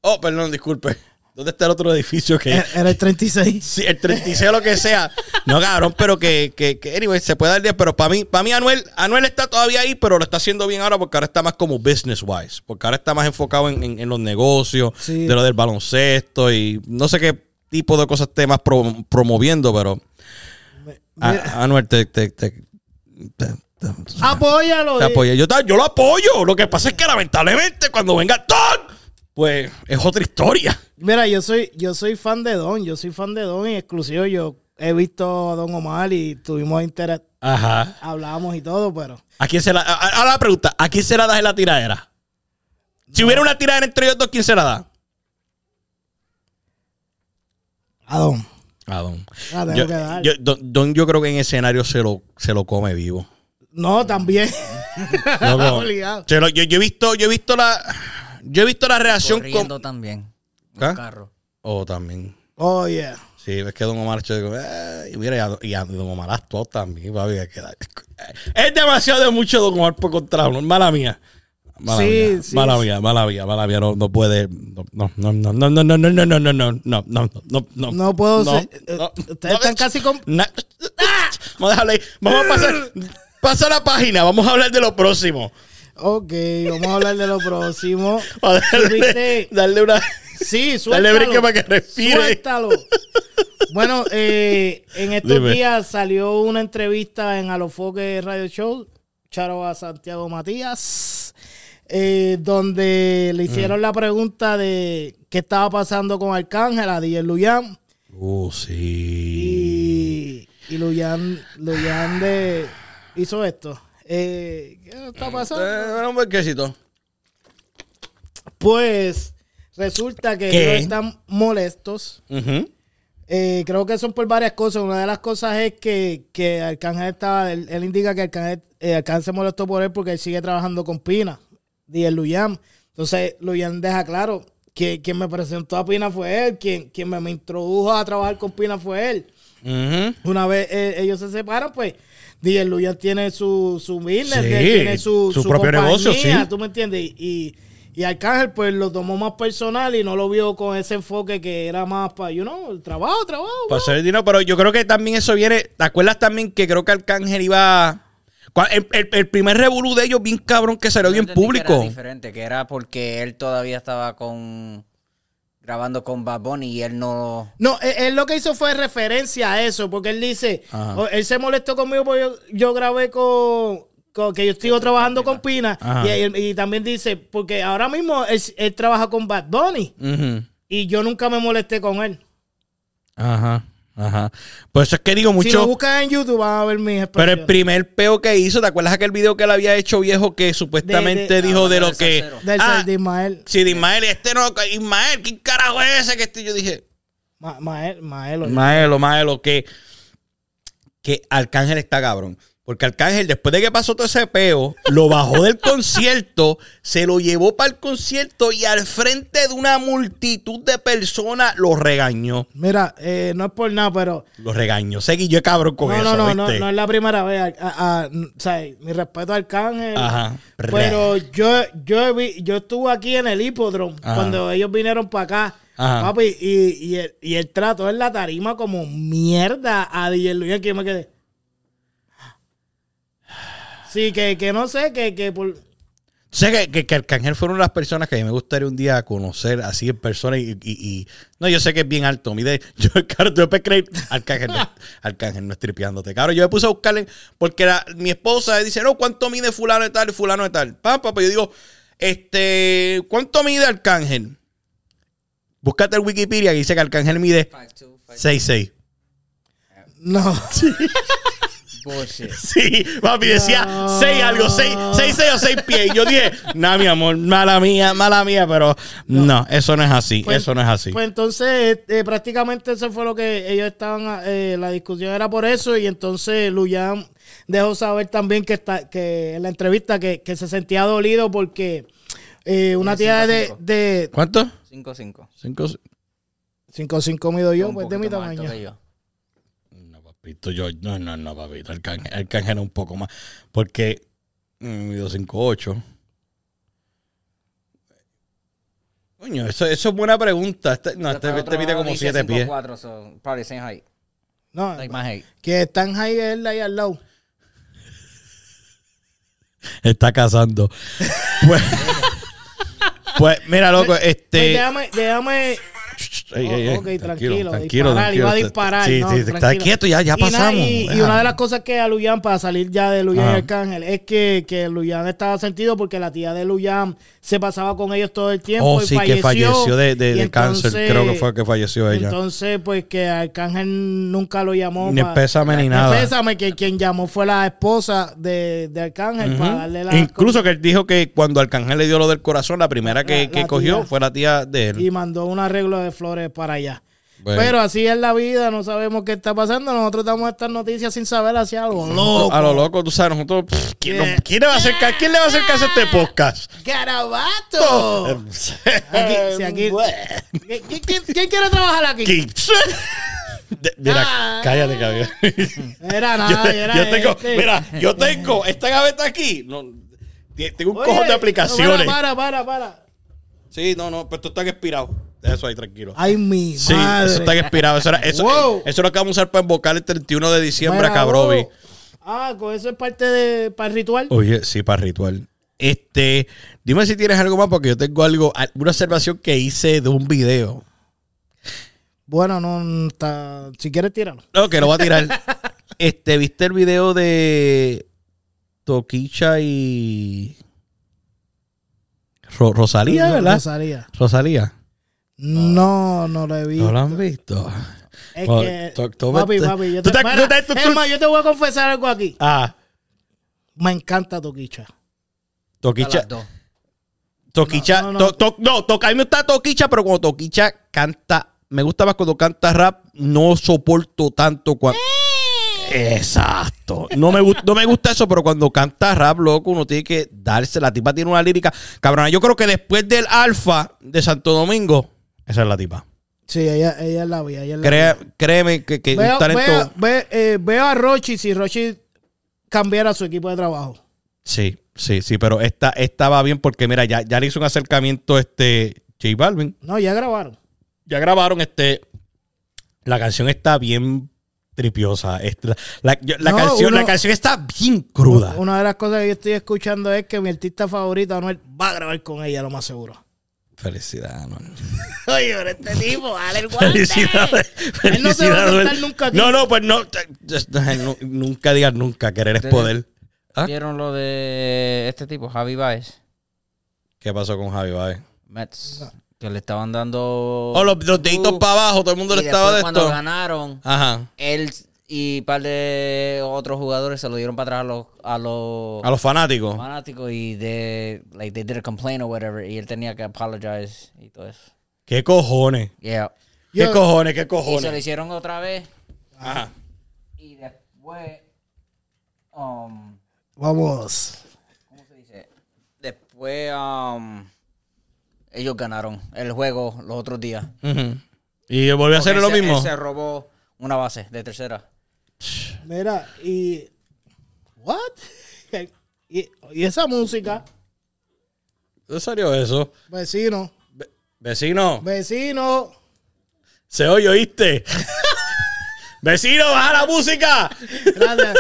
Oh, perdón, disculpe. ¿Dónde está el otro edificio que Era el 36. Sí, el 36 o lo que sea. No, cabrón, pero que, que, que anyway, se puede dar 10. Pero para mí, para mí Anuel, Anuel está todavía ahí, pero lo está haciendo bien ahora porque ahora está más como business wise. Porque ahora está más enfocado en, en- en los negocios, Sí. de lo del baloncesto y no sé qué tipo de cosas esté más pro- promoviendo, pero a- Anuel te, te, te- te- Apóyalo. te apoya. Yo, yo lo apoyo. Lo que pasa es que lamentablemente cuando venga pues es otra historia. Mira, yo soy, yo soy fan de Don. Yo soy fan de Don y exclusivo. Yo he visto a Don Omar y tuvimos interés. Ajá. Hablábamos y todo, pero. ¿A quién se la, ahora la pregunta, ¿a quién se la das en la tiradera? Si hubiera una tiradera entre ellos dos, ¿quién se la da? A Don. A Don. La tengo Yo, que dar. yo- don, Don yo creo que en escenario se lo, se lo come vivo. no, también. <laughs> Se lo- yo, yo he visto, yo he visto la, yo he visto la reacción Corriendo con. también. ¿Ah? Un carro. Oh, también. Oh, yeah. Sí, es que Don Omar "Eh", y mira, y a- Don Omar actuó también, papi, es que da- Es demasiado de mucho Don Omar por contra uno, mala mía. Mala Sí, mía, sí, mala mía, mala mía, mala mía, no, no puede, no, no, no, no, no, no, no, no, no, no, no, no, no, no, no, no, No puedo no, ser- no, ustedes no, están casi con- na- Vamos a dejarlo ahí. Vamos a pasar, pasa la página, vamos a hablar de lo próximo. Ok, vamos a hablar de lo próximo. <laughs> Para darle, darle una, Sí, darle suéltalo. brinque para que respire. Suéltalo. Bueno, eh, en estos Dime. días salió una entrevista en Alofoque Radio Show, Charo a Santiago Matías, eh, donde le hicieron la pregunta de qué estaba pasando con Arcángel, a DJ Luyan. Uh, sí. Y, y Luyan, Luyan de, hizo esto. Eh, ¿Qué está pasando? Eh, un quesito. Pues resulta que ¿Qué? ellos están molestos. Eh, creo que son por varias cosas. Una de las cosas es que, que Arcángel estaba, él, él indica que Arcángel, eh, Arcángel se molestó por él porque él sigue trabajando con Pina y el Luyan. Entonces, Luyan deja claro que quien me presentó a Pina fue él, quien, quien me, me introdujo a trabajar con Pina fue él. Una vez eh, ellos se separan, pues DJ Luyan tiene su, su business, Sí, tiene su, su propio negocio, sí. ¿Tú me entiendes? Y, y Arcángel, pues lo tomó más personal y no lo vio con ese enfoque que era más para, you know, el trabajo, trabajo. Para hacer dinero, pero yo creo que también eso viene. ¿Te acuerdas también que creo que Arcángel iba. El, el- el primer revolú de ellos, bien cabrón, que salió bien que público. Era diferente, que era porque él todavía estaba con grabando con Bad Bunny y él no. No, él, él lo que hizo fue referencia a eso, porque él dice, Ajá. él se molestó conmigo porque yo, yo grabé con, con- que yo sigo trabajando con Pina, y, también dice, porque ahora mismo él, él trabaja con Bad Bunny, y yo nunca me molesté con él. Ajá, ajá. Pues eso es que digo Si mucho. lo buscan en YouTube van a ver mis pero el primer peo que hizo, ¿te acuerdas aquel video que él había hecho viejo que supuestamente De- de- dijo de Ah, lo del que. Del Ah, de Ismael. sí, de Ismael, este no, Ismael, ¿quién carajo es ese que este? Yo dije, Ma- Mael, Maelo. Maelo, Maelo, que, que Arcángel está cabrón. Porque Arcángel, después de que pasó todo ese peo, lo bajó del concierto, se lo llevó para el concierto y al frente de una multitud de personas lo regañó. Mira, eh, no es por nada, pero Lo regañó. Seguí yo cabrón con no, eso, no, no, no, ¿viste? no es la primera vez. A- a- a- o sea, mi respeto al Arcángel. Ajá. Pero yo, yo, vi- yo estuve aquí en el hipódromo Ajá. cuando ellos vinieron para acá. Ajá. Papi, y, y, el, y el trato en la tarima como mierda a DJ Luis, que yo me quedé. Sí, que, que no sé, que, que por... Sé que, que, que Arcángel fueron las personas que a mí me gustaría un día conocer así en persona y, y- y- no, yo sé que es bien alto, mide, <laughs> yo, claro, yo me creí, Arcángel, no, <laughs> Arcángel no es tripeándote, claro, yo me puse a buscarle, porque la- mi esposa dice, no, ¿cuánto mide fulano de tal y fulano de tal? Papá, pues yo digo, este, ¿cuánto mide Arcángel? Búscate el Wikipedia que dice que Arcángel mide 6'6". No. <laughs> Bullshit. <laughs> Sí, papi decía No. 6 algo, 6, 6, 6 o 6 pies. Y yo dije, no, mi amor, mala mía, mala mía, pero no, eso no es así, Pues- eso no es así. Pues entonces, eh, prácticamente eso fue lo que ellos estaban, eh, la discusión era por eso, y entonces Luyan dejó saber también que está, que en la entrevista que, que se sentía dolido porque eh, una tía de, cinco, cinco. de ¿Cuánto? 5-5. 5. 5'5 mido yo, pues de mi poquito más alto tamaño. Que yo. No, papito, yo, no, no, no, papito, Arcángel, Arcángel un poco más, porque mm, mido 5'8". Coño, eso, eso es buena pregunta. Este, no, este, este mide como dice 7 pies. 5'4", so probably same height. No, Like my height. que están ahí él ahí al lado. <laughs> Está cazando. <laughs> Pues, pues mira, loco, Pues este... déjame, déjame. Ey, ey, ey, ok, tranquilo, disparar, tranquilo. iba a disparar, Sí, no, sí, está tranquilo. quieto, ya, ya Y, pasamos. y, una de las cosas que a Luyan, para salir ya de Luyan y. Arcángel, es que, que Luyan estaba sentido porque la tía de Luyan se pasaba con ellos todo el tiempo. Oh, y sí, que falleció de, de- cáncer. Creo que fue que falleció ella. Entonces, pues que Arcángel nunca lo llamó. Ni pésame ni nada. pésame, que quien llamó fue la esposa de, de Arcángel para darle la. Incluso que él dijo que cuando Arcángel le dio lo del corazón, la primera que, La- que la cogió tía. fue la tía de él. Y mandó un arreglo de flores para allá. Bueno. Pero así es la vida, no sabemos qué está pasando. Nosotros damos estas noticias sin saber hacia algo. Loco. A lo loco, tú sabes, nosotros. pff, ¿quién, Yeah. no- quién le va a hacer caso? ¿Quién le va a hacer caso a este podcast? ¡Garabato! <laughs> Aquí, si aquí- ¿Qui- qui- ¿Quién, quién quiere trabajar aquí? <laughs> De- Mira, Ah. cállate, cabrón. Era <laughs> Yo, nada, era yo tengo, este. mira, yo tengo esta gaveta aquí. No, Tengo un Oye, cojón de aplicaciones. Para, para, para, para. Sí, no, no, pero esto está expirado. Eso ahí tranquilo. Ay, mi Sí, madre. eso está expirado. Eso, era, eso, Wow. eso es lo que vamos a usar para invocar el 31 de diciembre Mira, a Cabrovi. Ah, con eso es parte de para el ritual. Oye, sí, para ritual. Este, dime si tienes algo más, porque yo tengo algo, una observación que hice de un video. Bueno, no está. Si quieres, tíralo. No, que lo voy a tirar. <laughs> este, ¿viste el video de Toquicha y Ro- Rosalía, verdad? Rosalía. Rosalía. No, no lo he visto. ¿No lo han visto? Es Bueno, que. to- to- papi, papi, yo tú te, te- Mira, tú te- tú- es tú- más, yo te voy a confesar algo aquí. Ah, Me encanta Toquicha. Toquicha. Toquicha, No, no, to- no. to- no, to- a mí me gusta Toquicha, pero cuando Toquicha canta, me gusta más cuando canta rap, no soporto tanto cuando... Exacto. No me, no me gusta eso, pero cuando canta rap, loco, uno tiene que darse. La tipa tiene una lírica. Cabrona, yo creo que después del Alfa de Santo Domingo, esa es la tipa. Sí, ella, ella es la vía. Ella es la Crea- vía. créeme que, que Veo, un talento. veo- ve- eh, veo a Rochi si Rochi cambiara su equipo de trabajo. Sí, sí, sí, pero esta, esta va bien porque, mira, ya, ya le hizo un acercamiento este J Balvin. No, ya grabaron. ya grabaron este. La canción está bien tripiosa. Este, la, la- yo- la No, canción, uno- la canción está bien cruda. Una de las cosas que yo estoy escuchando es que mi artista favorito, Anuel, va a grabar con ella, lo más seguro. Felicidad, Anuel. <laughs> Oye, pero este tipo, dale el guante. Felicidades. Él no se va a sentar nunca aquí. No, no, pues no. Nunca digas nunca. Querer es poder. ¿Ah? ¿Vieron lo de este tipo, Javi Baez? ¿Qué pasó con Javi Baez? Mets. Que le estaban dando. Oh, los, los deditos Uh, para abajo. Todo el mundo y le estaba después de cuando esto. ganaron, Ajá. él y un par de otros jugadores se lo dieron para atrás a los, a los A los fanáticos. fanáticos y de like they did a complaint or whatever y él tenía que apologize y todo eso. ¿Qué cojones? Yeah. ¿Qué Yo- cojones? ¿Qué Y se lo cojones? hicieron otra vez Ajá. y después um, Vamos. ¿cómo se dice? Después um, ellos ganaron el juego los otros días. Ujú. Y volvió a hacer lo se- mismo. él se robó una base de tercera. Mira, y. ¿What? <laughs> Y, y esa música, ¿En serio eso? vecino, Vecino. vecino. Se oye, ¿oíste? <laughs> Vecino, baja la música. Gracias.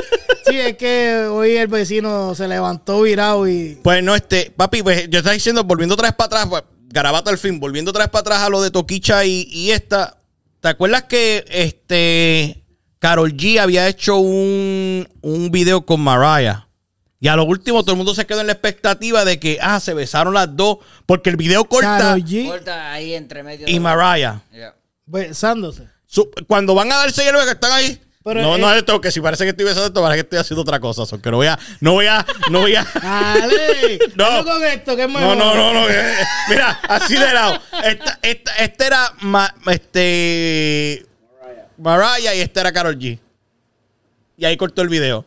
Sí, es que hoy el vecino se levantó virado y. Pues no, este, papi, pues yo estaba diciendo, volviendo otra vez para atrás, pues, garabato al fin, volviendo otra vez para atrás a lo de Toquicha y, y esta. ¿Te acuerdas que este Carol G había hecho un, un video con Mariah? Y a lo último todo el mundo se quedó en la expectativa de que, ah, se besaron las dos, porque el video corta Karol G Corta ahí entre medio. y de- Mariah. Yeah. besándose. Su- cuando van a darse hielo que están ahí. Pero, no, eh, no es esto, que si parece que estoy besando esto, parece que estoy haciendo otra cosa. so que no voy a, no voy a, no voy a. <laughs> Dale. <laughs> No. Con esto, que es No, mejor. no, no, no. eh, <laughs> Mira, así de lado. Esta, esta, este era ma- este Mariah y este era Carol G. Y ahí cortó el video.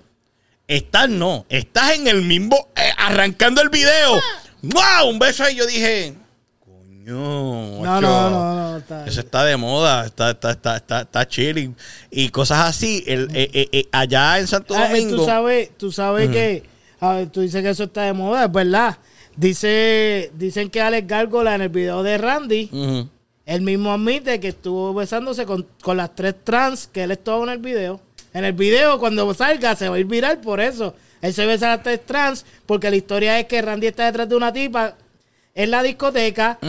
Estás no, estás en el mismo, eh, arrancando el video. ¡Wow! Un beso ahí. Yo dije, coño. No, ocho. no, no, no. Está Eso está de moda, está, está, está, está, está chilling. Y cosas así. El, eh, eh, eh, allá en Santo Ah, eh, Domingo. tú sabes, tú sabes que, a ver, tú dices que eso está de moda, es verdad. Dice, dicen que Alex Gárgola en el video de Randy, Ujú. Él mismo admite que estuvo besándose con, con las tres trans que él estuvo en el video. En el video, cuando salga, se va a ir viral por eso. Él se besa a las tres trans porque la historia es que Randy está detrás de una tipa en la discoteca.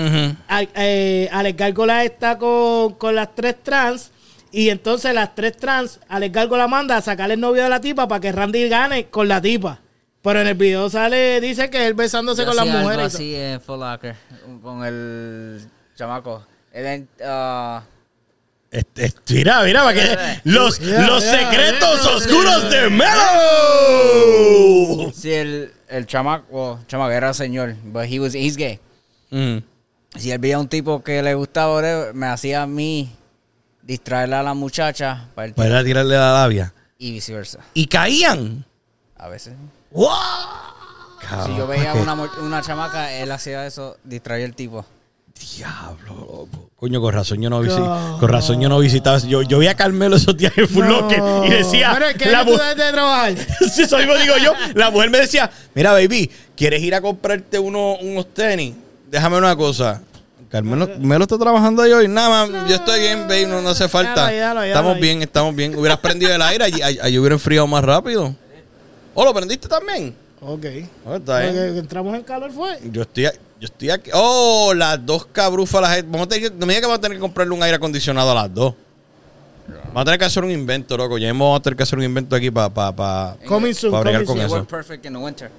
Al- eh, Alex Gárgola está con, con las tres trans. Y entonces las tres trans, Alex Gárgola manda a sacarle el novio de la tipa para que Randy gane con la tipa. Pero en el video sale, dice que él besándose Yo con las mujeres. así en Full Locker con el chamaco. Ah, Este, este, mira, mira, para que los, los secretos oscuros de Melo. si el, el chamaco, well, chamaco era señor, but he was, he's gay. Mm. Si él veía a un tipo que le gustaba, me hacía a mí distraerle a la muchacha para el tipo, Para tirarle la labia. y viceversa. Y caían. A veces. ¡Wow! Si yo veía una, una chamaca, él hacía eso, distraía al tipo. Diablo, loco. Coño, con razón yo no, visi- con razón yo no visitaba. Yo, yo vi a Carmelo esos días en Full No. Locker y decía. Pero es que la tú mu- debes de trabajar. <laughs> Eso mismo digo yo. La mujer me decía, mira, baby, ¿quieres ir a comprarte uno, unos tenis? Déjame una cosa. Carmelo, Melo está trabajando ahí hoy. Nada más, yo estoy bien, baby, no, no hace falta. Estamos bien, estamos bien. Hubieras prendido el aire, allí, allí- hubiera enfriado más rápido. ¿Oh, lo prendiste también? Ok. Oh, está bien. Entramos en calor fue. Yo estoy, yo estoy aquí. Oh, las dos cabrúfalas. Vamos a tener que, no me digas que vamos a tener que comprarle un aire acondicionado a las dos. Vamos a tener que hacer un invento, loco. Ya vamos a tener que hacer un invento aquí para pa, pa, Coming soon, pa coming con soon. Work perfect in the winter.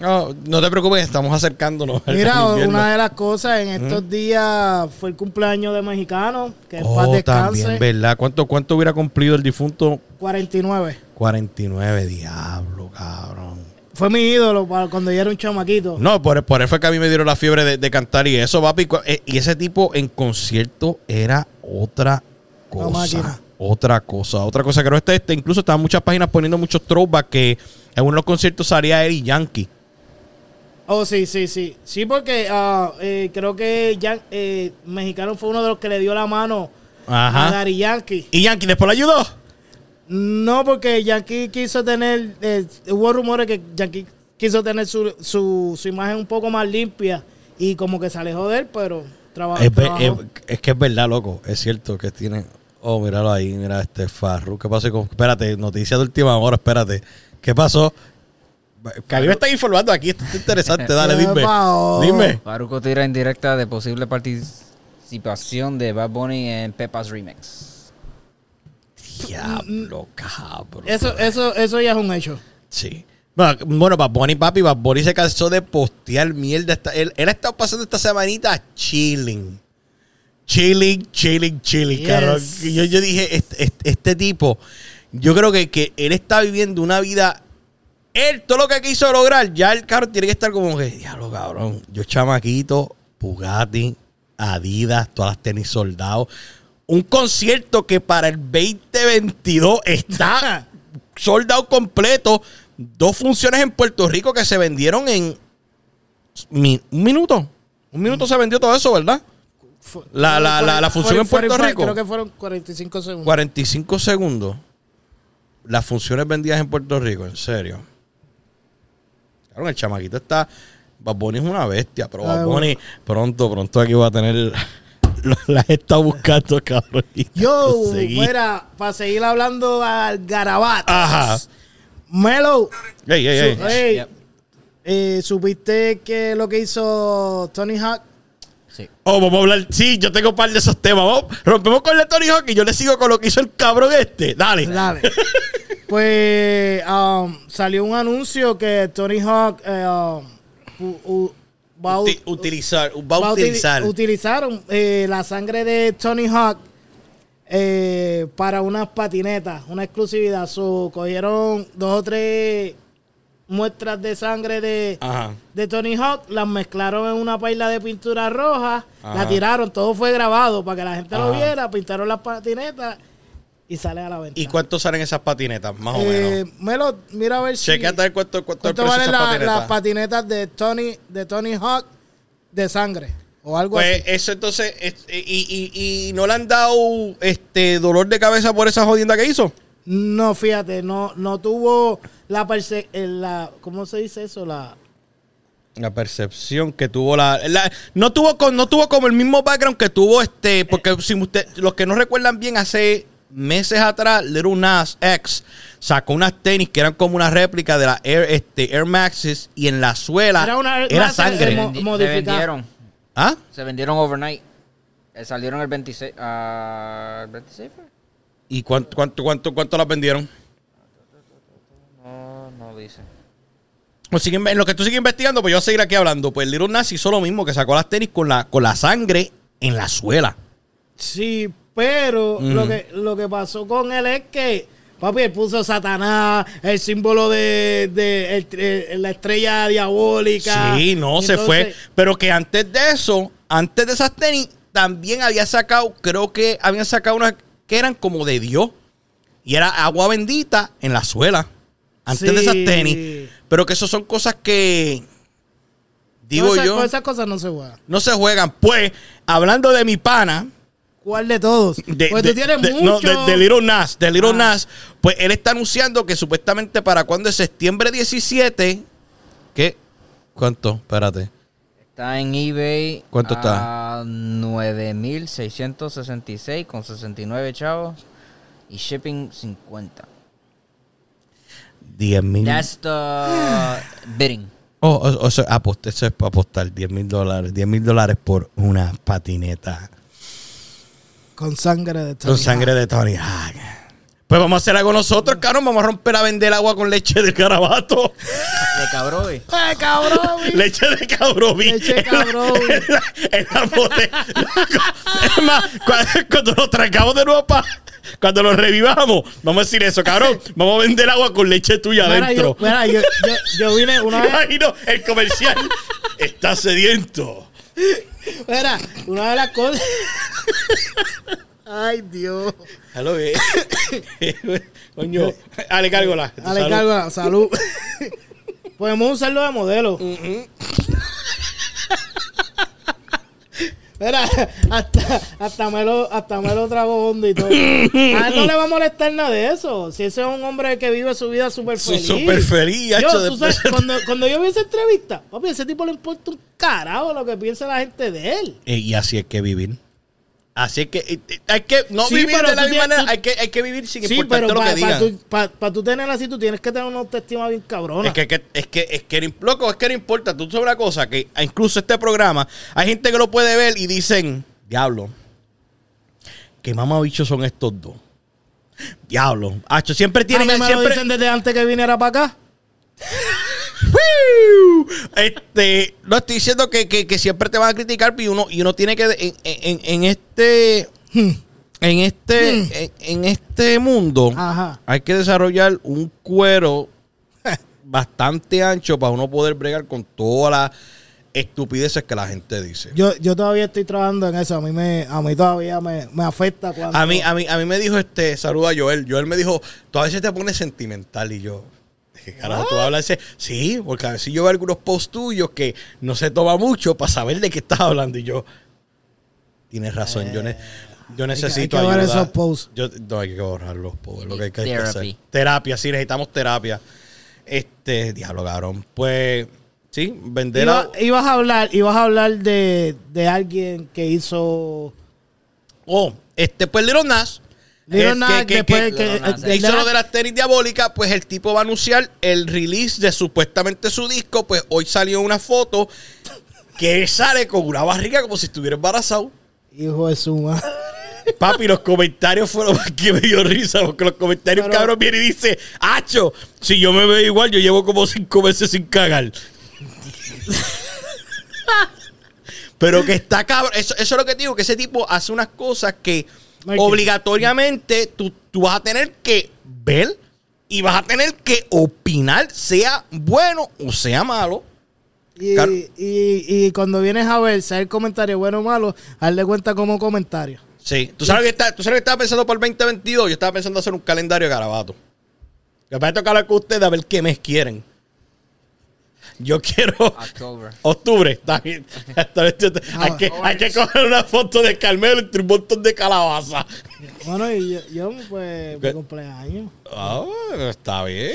No, no te preocupes, estamos acercándonos. <laughs> Mira, una de las cosas en estos días fue el cumpleaños de mexicano, que en paz Oh, descanse. también, ¿verdad? ¿Cuánto, ¿Cuánto hubiera cumplido el difunto? 49. 49, diablo, cabrón. Fue mi ídolo para cuando yo era un chamaquito. No, por, por eso fue que a mí me dieron la fiebre de, de cantar y eso, papi. eh, Y ese tipo en concierto era otra cosa. Otra cosa, otra cosa que no este, este. Incluso estaban muchas páginas poniendo muchos throwbacks que en unos conciertos salía él y Yankee. Oh, sí, sí, sí. Sí, porque eh, creo que Yan- eh, Mexicano fue uno de los que le dio la mano a. Daddy Yankee. ¿Y Yankee después le ayudó? No, porque Yankee quiso tener, eh, hubo rumores que Yankee quiso tener su, su, su imagen un poco más limpia y como que se alejó de él, pero Es, trabajó. es- es que es verdad, loco. Es cierto que tiene. Oh, míralo ahí, mira este Farru. ¿Qué pasó? con- Espérate, noticia de última hora, espérate. ¿Qué pasó? Me están informando aquí, esto está interesante. Dale, ¿Qué <laughs> dime. Dime. Faruco tira en directa de posible participación de Bad Bunny en Pepa's Remix. Diablo, cabrón. Eso, eso, eso ya es un hecho. Sí. Bueno, Bad Bunny, papi, Bad Bunny se cansó de postear mierda. Él, él ha estado pasando esta semanita chilling. Chilling, chilling, chilling, Yes. cabrón. Yo, yo dije, este, este- este tipo, yo creo que, que él está viviendo una vida. Él, todo lo que quiso lograr, ya el carro tiene que estar como que, diablo, cabrón. Yo, chamaquito, Bugatti, Adidas, todas las tenis soldados. Un concierto que para el 2022 está <laughs> soldado completo. Dos funciones en Puerto Rico que se vendieron en mi- un minuto. Un minuto se vendió todo eso, ¿verdad? La- la- la- la función en Puerto Rico. Creo que fueron 45 segundos. 45 segundos. Las funciones vendidas en Puerto Rico, en serio. Claro, el chamaquito está. Bad Bunny es una bestia, pero Ah, Bad Bunny pronto, pronto aquí va a tener. Las está buscando, cabrón. Yo, mira, para seguir hablando al garabato. Ajá. Melo, Ey, ey, ey. su- ey, Yep. eh, ¿supiste que lo que hizo Tony Hawk? Sí. Oh, vamos a hablar. Sí, yo tengo un par de esos temas. Vamos, rompemos con el Tony Hawk y yo le sigo con lo que hizo el cabrón este. Dale. Dale. pues um, salió un anuncio que Tony Hawk eh, um, va a, utilizar, va a utilizar. utilizaron eh, la sangre de Tony Hawk eh, para unas patinetas, una exclusividad. So, cogieron dos o tres muestras de sangre de, Ajá. de Tony Hawk, las mezclaron en una paila de pintura roja, Ajá. la tiraron, todo fue grabado para que la gente lo viera, pintaron las patinetas y sale a la venta. ¿Y cuánto salen esas patinetas? Más o Eh, menos. Melo, mira a ver si ver cuánto, cuánto, cuánto valen la- patinetas. las patinetas de Tony de Tony Hawk de sangre o algo Pues así. eso entonces, es- y, y, y no le han dado este dolor de cabeza por esa jodienda que hizo. No, fíjate, no no tuvo la perse eh, la ¿cómo se dice eso? La La percepción que tuvo la, la- no tuvo con, no tuvo como el mismo background que tuvo este, porque si usted, los que no recuerdan bien, hace meses atrás, Little Nas X sacó unas tenis que eran como una réplica de la Air, este, Air Maxes y en la suela Era una sangre. mo- Vendi- se modificada. vendieron. ¿Ah? Se vendieron overnight. Eh, salieron el 26. ah, ¿El 26 fue? ¿Y cuánto, cuánto, cuánto, cuánto las vendieron? No, no dice. Pues en lo que tú sigues investigando, pues yo voy a seguir aquí hablando. Pues Little Nas hizo lo mismo, que sacó las tenis con la, con la sangre en la suela. Sí, pero lo que lo que pasó con él es que papi él puso Satanás, el símbolo de, de el- la estrella diabólica. Sí, no, se fue. Pero que antes de eso, antes de esas tenis, también había sacado, creo que habían sacado unas que eran como de Dios. Y era agua bendita en la suela. Antes de esas tenis. Pero que eso son cosas que. Digo esas- yo, esas cosas no se juega. no se juegan. Pues, hablando de mi pana, ¿Cuál de todos? de, pues de- tú tienes de- mucho. no, de- de Little Nas, de Little Ah. Nas, pues él está anunciando que supuestamente para cuando es septiembre 17, ¿qué? ¿Cuánto? Espérate. Está en eBay. ¿Cuánto está? A 9.666 con 69 chavos. Y shipping 50. 10 mil. That's the bidding. <gasps> Oh, o, o sea, apost- eso es para apostar 10 mil dólares. 10 mil dólares por una patineta Con sangre de con sangre de Tony Hawk. Pues vamos a hacer algo nosotros, cabrón. Vamos a romper a vender agua con leche de carabato. De cabrón. ¡Eh, cabrón! <laughs> leche de cabroví. Leche de En la- cabroví. En la, en la bote- Es más, cuando, cuando lo traigamos de nuevo pa- Cuando lo revivamos, vamos a decir eso, cabrón. Vamos a vender agua con leche tuya Mira, adentro. yo, mira, yo, yo, yo vine una vez. Ay, no, el comercial está sediento. Mira, una de las cosas. Ay, Dios. Hello, eh. <coughs> Coño, Ale, cárgola. Dale, Salud. cargo, salud. <laughs> Podemos usarlo de modelo. Mira, <laughs> hasta, hasta, me lo, hasta me lo trago hondo y todo. A él no le va a molestar nada de eso. Si ese es un hombre que vive su vida súper feliz. súper feliz, Yo, tú sabes, cuando, cuando yo vi esa entrevista, papi, a ese tipo le importa un carajo lo que piensa la gente de él. Eh, Y así hay que vivir. Así que hay que no Sí, vivir de la misma manera, hay que, hay que vivir sin Sí, importar lo que para digan. tú, pa- pa tú tener así, tú tienes que tener una autoestima bien cabrona. Es que, que- es que, es que, loco, es que no importa. Tú sabes una cosa, que incluso este programa, hay gente que lo puede ver y dicen, diablo, qué mamabichos son estos dos. Diablo. Hacho, siempre a tienen, mí me lo siempre, dicen desde antes que viniera para acá. <laughs> Este, no estoy diciendo que, que- que siempre te van a criticar, pero uno, y uno tiene que, en, en- en este, en este, en, en este mundo, Ajá. hay que desarrollar un cuero bastante ancho para uno poder bregar con todas las estupideces que la gente dice. Yo, yo todavía estoy trabajando en eso. A mí me, a mí todavía me, me afecta cuando. A mí, a mí, a mí me dijo este, saluda a Joel. Joel me dijo, tú a veces te pones sentimental y yo. ¿Qué carajo tú hablas? Sí, porque a veces yo veo algunos posts tuyos que no se toma mucho para saber de qué estás hablando. Y yo, tienes razón, yo, ne- yo necesito hay que ver ayuda. esos posts. Yo, no, hay que borrar los posts, lo que hay que, hay que Therapy. hacer. Terapia, sí, necesitamos terapia. Este, diablo, cabrón. Pues, sí, vender a- ibas a hablar, ibas a hablar de, de alguien que hizo. Oh, este, pues Little Nas. Lil eh, Nas, después que- hizo lo la- de las tenis diabólicas, pues el tipo va a anunciar el release de supuestamente su disco. Pues hoy salió una foto que él sale con una barriga como si estuviera embarazado. Hijo de su madre. Papi, los comentarios fueron más que me dio risa, porque los comentarios Pero- cabrón viene y dice, Acho, si yo me veo igual, yo llevo como cinco meses sin cagar. <laughs> Pero que está cabrón, eso, eso es lo que digo, que ese tipo hace unas cosas que Obligatoriamente tú, tú vas a tener que ver y vas a tener que opinar, sea bueno o sea malo. Y, Claro. y, y cuando vienes a ver, sea el comentario bueno o malo, hazle cuenta como comentario. Sí, tú sabes que está, tú sabes que estaba pensando por el 2022, yo estaba pensando hacer un calendario de garabato. Me va a tocar con ustedes a ver qué mes quieren. Yo quiero October. octubre. Está bien. Hay, Ah, que, hay que coger una foto de Carmelo entre un montón de calabaza. Bueno, y yo, yo, pues, mi ¿Qué? cumpleaños. Ah, está bien.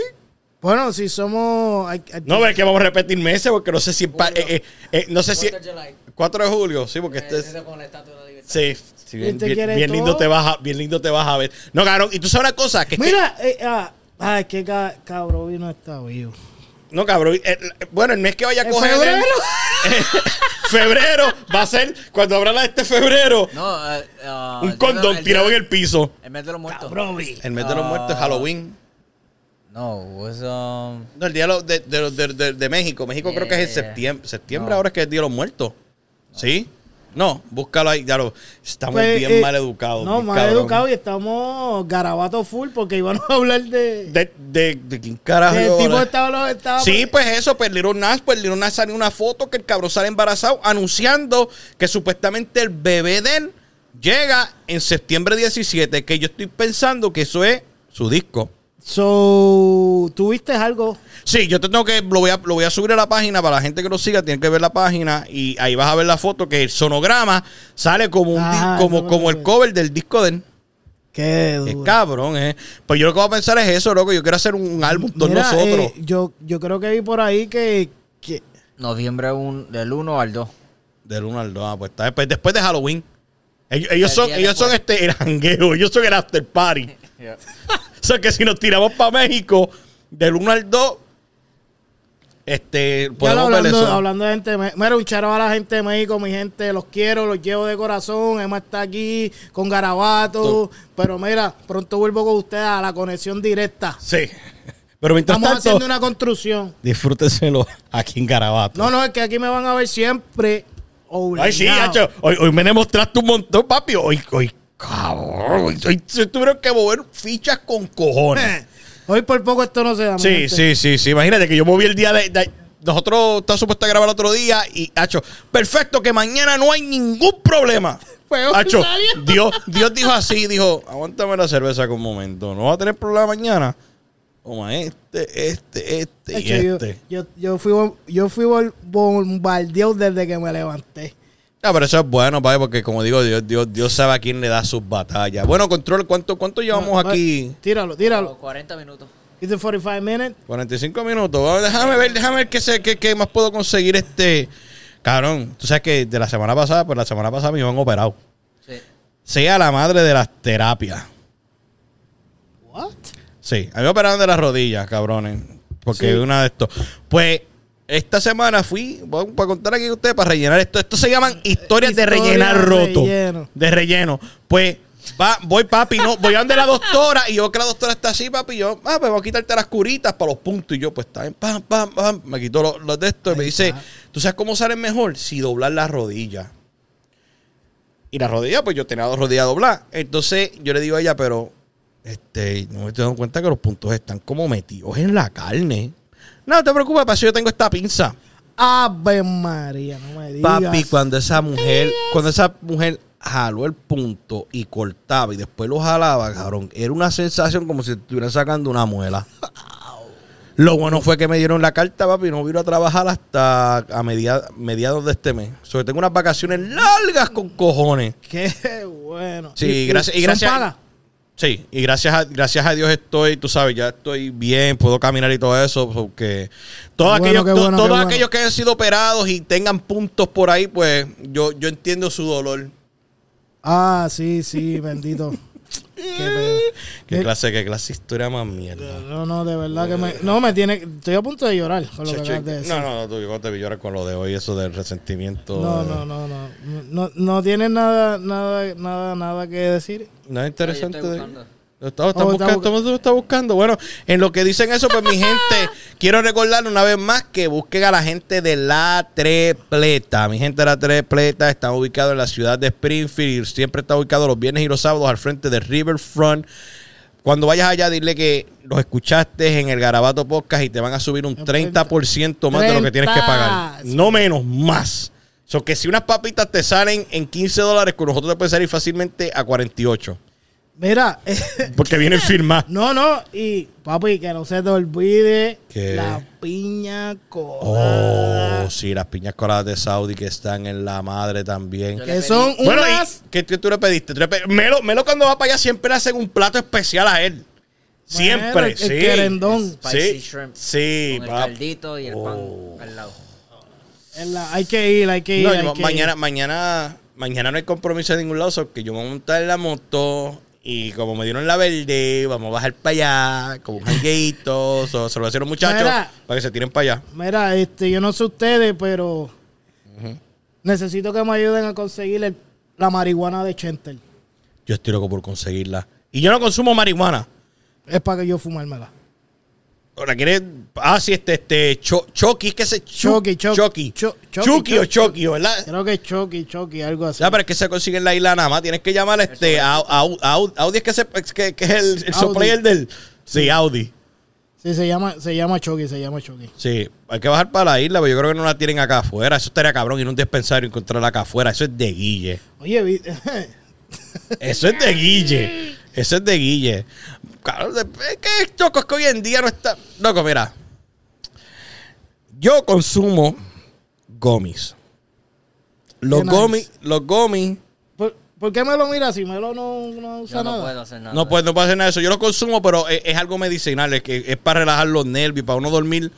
Bueno, si somos. hay- hay- No, pero es que vamos a repetir meses porque no sé si. pa- eh, eh, eh, no sé si. 4 de julio, sí, porque este es. Sí, sí, bien, ¿Y te bien- quiere bien lindo te vas a, bien lindo te vas a ver. No, cabrón, y tú sabes una cosa, que es que- Mira, eh, ah, ah, es que ca- cabrón vino está vivo. No, cabrón. eh, eh, bueno, el mes que vaya a ¿En coger. febrero? <laughs> febrero va a ser, cuando abra la de este febrero, No, eh, ah, un condón de- tirado en el piso. El mes de los muertos. El mes de los Ah. muertos es Halloween. No, was um. No, el día de, los- de, de- de- México. México creo que es en septiembre. Septiembre No. ahora es que es el Día de los Muertos. ¿Sí? No, búscalo ahí. Lo, estamos Pues, bien eh, mal educados. No, mal cabrón. educado y estamos garabato full porque íbamos a hablar de. De, de, de quién carajo. que el tipo estaba. lo- estaba Sí, pues eso, pues Little Nas, pues Little Nas salió una foto que el cabrón sale embarazado anunciando que supuestamente el bebé de él llega en septiembre 17, que yo estoy pensando que eso es su disco. So, ¿tuviste algo? Sí, yo te tengo que, lo voy, a, lo voy a subir a la página para la gente que nos siga, tienen que ver la página y ahí vas a ver la foto que el sonograma sale como un Ah, como, como el lo- cover del disco de él. Qué Es duro. cabrón, eh. Pues yo lo que voy a pensar es eso, loco. Yo quiero hacer un álbum Mira, nosotros. eh, yo, yo creo que vi por ahí que, que Noviembre un, del 1 al 2. Del 1 al 2, ah, pues está después, después de Halloween. Ellos, ellos El son, ellos son este, el jangueo, <laughs> ellos son el after party. <laughs> sea que si nos tiramos para México, del 1 al 2, este, podemos ver hablando, eso. hablando de gente, mira, un charo a la gente de México, mi gente, los quiero, los llevo de corazón. Emma está aquí con Garabato. Pero mira, pronto vuelvo con ustedes a la conexión directa. Sí. Pero mientras Estamos tanto, haciendo una construcción. disfrútenselo aquí en Garabato. No, no, es que aquí me van a ver siempre. Ay, sí, hacho, hoy, hoy me demostraste un montón, papi. Hoy, hoy, cabrón. Hoy, hoy se tuvieron que mover fichas con cojones. Hoy por poco esto no se da. Sí, gente. sí, sí, sí. Imagínate que yo moví el día de. de- nosotros estamos supuestos a grabar otro día y, Hacho, perfecto, que mañana no hay ningún problema. <laughs> Hacho. <laughs> Dios, Dios dijo así, dijo, aguántame la cerveza con un momento, no va a tener problema mañana. Toma este, este, este y Hacho, yo, este. yo, yo fui, yo fui bombardeado desde que me levanté. Ah, pero eso es bueno, papi, porque como digo, Dios, Dios, Dios sabe a quién le da sus batallas. Bueno, control, ¿cuánto, cuánto llevamos Va- aquí? Tíralo, tíralo. 40 minutos. Is it 45 minutes? 45 minutos. Vamos, déjame ver, déjame ver qué, sé, qué, qué más puedo conseguir este. Cabrón, tú sabes que de la semana pasada, pues la semana pasada me iban operado. Sí. Sea la madre de las terapias. What? Sí, a mí me operaron de las rodillas, cabrones. Porque Sí. una de estos. Pues esta semana fui, para contar aquí a ustedes, para rellenar esto. Esto se llaman historias de rellenar de roto. relleno. De relleno. Pues va, voy, papi, no, voy a donde la doctora y yo que la doctora está así, papi. y Yo, ah, pues voy a quitarte las curitas para los puntos. Y yo, pues está bien, pam, pam, pam. Me quito los, los de estos y me dice, está. ¿tú sabes cómo salen mejor? Si doblar las rodillas. Y la rodilla, pues yo tenía dos rodillas dobladas. Entonces yo le digo a ella, pero este, no me estoy dando cuenta que los puntos están como metidos en la carne. No, no te preocupes, para eso yo tengo esta pinza. Ave María, no me digas. Papi, cuando esa mujer, cuando esa mujer jaló el punto y cortaba y después lo jalaba, cabrón, era una sensación como si estuvieran sacando una muela. Lo bueno fue que me dieron la carta, papi, y no vino a trabajar hasta a media- mediados de este mes. Sea, tengo unas vacaciones largas con cojones. Qué bueno. Sí, gracias- y son gracias-? Sí, y gracias a, gracias a Dios estoy, tú sabes, ya estoy bien, puedo caminar y todo eso, porque todos, bueno, aquellos, bueno, todos bueno. aquellos que hayan sido operados y tengan puntos por ahí, pues yo, yo entiendo su dolor. Ah, sí, sí, bendito. <laughs> Qué pedo. ¿Qué Eh, clase, qué clase de historia más mierda? No, no, de verdad que me. No, me tiene. Estoy a punto de llorar con lo que Che, che, acabas de decir. no, no, no, tú yo te vi llorar con lo de hoy, eso del resentimiento. No, de- no, no, no. No, no tienes nada, nada, nada, nada que decir. No es interesante. estoy de- buscando. Lo está, está Oh, está buscando, está buscando. Bueno, en lo que dicen eso, pues mi <laughs> gente, quiero recordarle una vez más que busquen a la gente de La Trepleta. Mi gente de La Trepleta está ubicado en la ciudad de Springfield. y Siempre está ubicado los viernes y los sábados al frente de Riverfront. Cuando vayas allá, dile que los escuchaste en el Garabato Podcast y te van a subir un 30% más de lo que tienes que pagar. 30. No menos, más. So que si unas papitas te salen en 15 dólares, con nosotros te puede salir fácilmente a 48. Mira, Porque viene <laughs> firmado. no, no, y papi, que no se te olvide ¿Qué? la piña colada. Oh, sí, las piñas coladas de Saudi que están en la madre también. Que son Bueno, unas. ¿y qué, qué tú le pediste? ¿Tú le pe- Melo, Melo cuando va para allá siempre le hacen un plato especial a él. Siempre, Bueno, el- el sí. querendón. Spicy Sí, shrimp. sí, Con el caldito y el Oh. pan al lado. en la- hay que ir, hay que ir. No, hay yo- que mañana, ir. mañana, mañana no hay compromiso de ningún lado, so que yo me voy a montar en la moto y como me dieron la verde, vamos a bajar para allá, con un <laughs> jangueito, so- se lo a los muchachos Mira. para que se tiren para allá. Mira, este, yo no sé ustedes, pero necesito que me ayuden a conseguir el- la marihuana de Chentel. Yo estoy loco por conseguirla. Y yo no consumo marihuana. Es para que yo fumármela. Ahora quieres. Ah, sí, este, este. Cho, Chucky, es que se. Chucky, Chucky. Chucky. Cho- Chucky, Chucky o Chucky. ¿verdad? Creo que es Chucky, Chucky, algo así. Ya, pero es que se consigue en la isla nada más. Tienes que llamar a este. A, a- a- Audi es que, se, es que, que es el, el supplier del. Sí, Audi. Sí, se llama, se llama Chucky, se llama Chucky. Sí, hay que bajar para la isla, pero yo creo que no la tienen acá afuera. Eso estaría cabrón ir a un dispensario y encontrarla acá afuera. Eso es de Guille. Oye, <laughs> Eso es de Guille. Eso es de Guille. Claro, es que Choco, es que hoy en día no está. Loco, mira. Yo consumo gomis. Los Qué nice. gomis, los gomis. ¿Por, por qué me lo mira así? Melo no, no usa Yo no nada. puedo hacer nada. No puedo, no puedo hacer nada de eso. Yo los consumo, pero es, es algo medicinal. Es, que es para relajar los nervios, para uno dormir.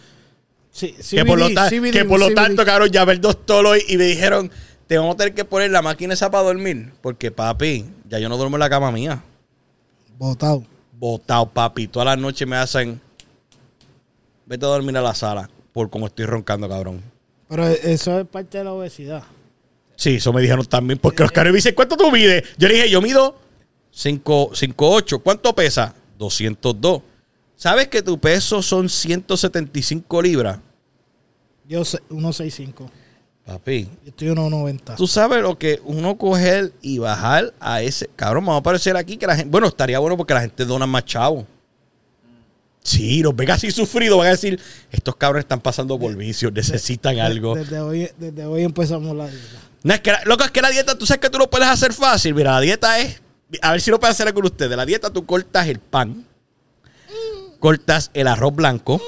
Sí, que por lo, CBD, ta- CBD, que por lo CBD. tanto, cabrón, llamé al doctor hoy y me dijeron: Te vamos a tener que poner la máquina esa para dormir. Porque, papi, ya yo no duermo en la cama mía. Botado. Botado, papi. Todas las noches me hacen. Vete a dormir a la sala. Por como estoy roncando, cabrón. Pero eso es parte de la obesidad. Sí, eso me dijeron también. Porque Oscar me dice, ¿cuánto tú mides? Yo le dije, yo mido 5'8". ¿Cuánto pesa? 202. ¿Sabes que tu peso son 175 libras? Yo sé, 1.65. Papi, Yo estoy 1.90. tú sabes lo que uno coger y bajar a ese... Cabrón, vamos a aparecer aquí que la gente... Bueno, estaría bueno porque la gente dona más chavo. Sí, los ven así sufridos. Van a decir, estos cabrones están pasando por vicios, necesitan algo. Desde hoy, desde hoy empezamos la dieta. No, es que la, loco, es que la dieta, tú sabes que tú lo puedes hacer fácil. Mira, la dieta es. A ver si lo pueden hacer con ustedes. La dieta tú cortas el pan, cortas el arroz blanco,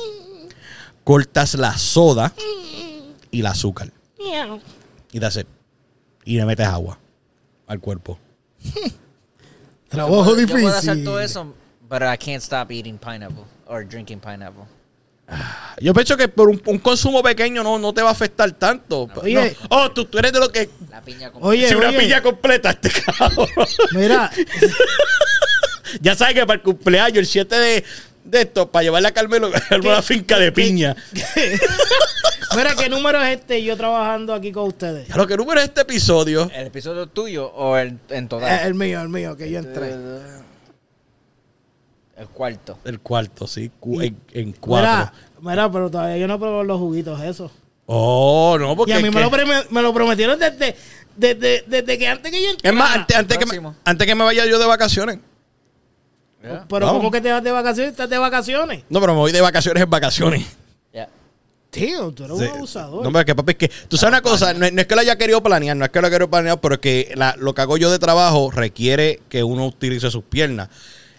cortas la soda y el azúcar. Y das Y le metes agua al cuerpo. <laughs> Trabajo Yo difícil. puedo hacer todo eso, but I can't stop eating pineapple or drinking pineapple. Yo pienso que por un, un consumo pequeño no, no te va a afectar tanto. Oye. No. Oh, tú, tú eres de lo que. La piña Oye, si una oye. pilla completa, este cabrón. Mira, <laughs> Ya sabes que para el cumpleaños, el 7 de, de esto, para llevarle a Carmelo <laughs> a una finca de piña. <laughs> mira qué número es este yo trabajando aquí con ustedes. Ya lo que número es este episodio. ¿El episodio tuyo o el en Eh, total? El mío, el mío, que yo entré. El cuarto. El cuarto, sí. cu- en, en cuatro. Mira, mira, pero todavía yo no pruebo los juguitos esos. Oh, no, porque. Y a mí me lo, preme- me lo prometieron desde, desde, desde que antes que yo entré. Es más, antes, antes que me, antes que me vaya yo de vacaciones. Yeah. Pero Vamos. ¿cómo que te vas de vacaciones? ¿Estás de vacaciones? No, pero me voy de vacaciones en vacaciones. Yeah. Tío, tú eres Sí. un abusador. No, pero es que papi, es que tú sabes una cosa, no, es- no es que lo haya querido planear, no es que lo haya querido planear, pero es que la- lo que hago yo de trabajo requiere que uno utilice sus piernas.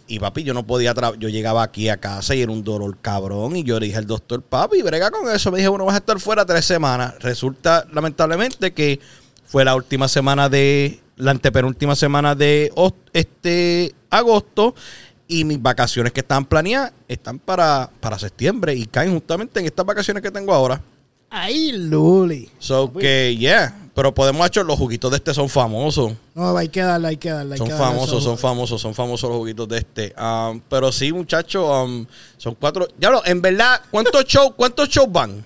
Y papi, yo no podía, tra- yo llegaba aquí a casa y era un dolor cabrón. Y yo le dije al doctor, papi, brega con eso. Me dije, bueno, vas a estar fuera tres semanas. Resulta, lamentablemente, que fue la última semana de, la antepenúltima semana de este agosto. Y mis vacaciones que estaban planeadas están para, para septiembre y caen justamente en estas vacaciones que tengo ahora. Ay, Luli. So que, yeah. Pero podemos hacer, los juguitos de este son famosos. No, hay que darle, hay que darle. hay Son que darle famosos, eso. son famosos, son famosos los juguitos de este. Um, pero sí, muchachos, um, son cuatro. Ya lo, en verdad, ¿cuántos <laughs> shows cuántos shows van?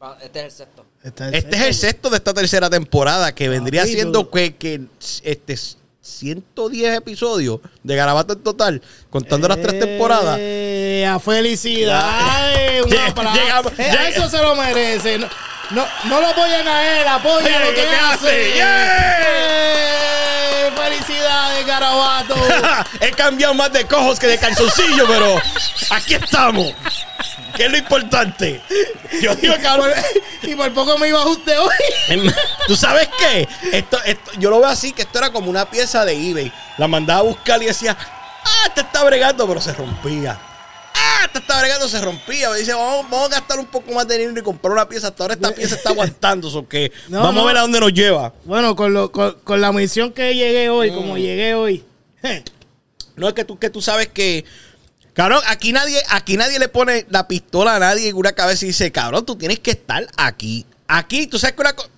Ah, Este es el sexto. Este, Este es el sexto de esta tercera temporada, que vendría Papito. siendo que, que este 110 episodios de Garabato en total, contando las tres temporadas. Eh, a felicidades. <laughs> Llegamos- Eh, lleg- Eso se lo merece. No, no, no lo apoyen a él, apoyen Oye, lo que, que hace. hace. Eh, felicidades, Garabato. <laughs> He cambiado más de cojos que de calzoncillo, pero aquí estamos. Que es lo importante. Yo digo, cabrón. y por poco me iba a usted hoy. ¿Tú sabes qué? Esto, esto, yo lo veo así, que esto era como una pieza de eBay. La mandaba a buscar y decía, ah, te está bregando, pero se rompía. Ah, te está bregando, se rompía. Me dice, vamos, vamos a gastar un poco más de dinero y comprar una pieza. Hasta ahora esta pieza está aguantando. so que <laughs> No, vamos no. a ver a dónde nos lleva. Bueno, con, lo, con, con la misión que llegué hoy, como llegué hoy. <laughs> No es que tú, que tú sabes que. Cabrón, aquí nadie, aquí nadie le pone la pistola a nadie en una cabeza y dice, cabrón, tú tienes que estar aquí. Aquí, tú sabes que una cosa.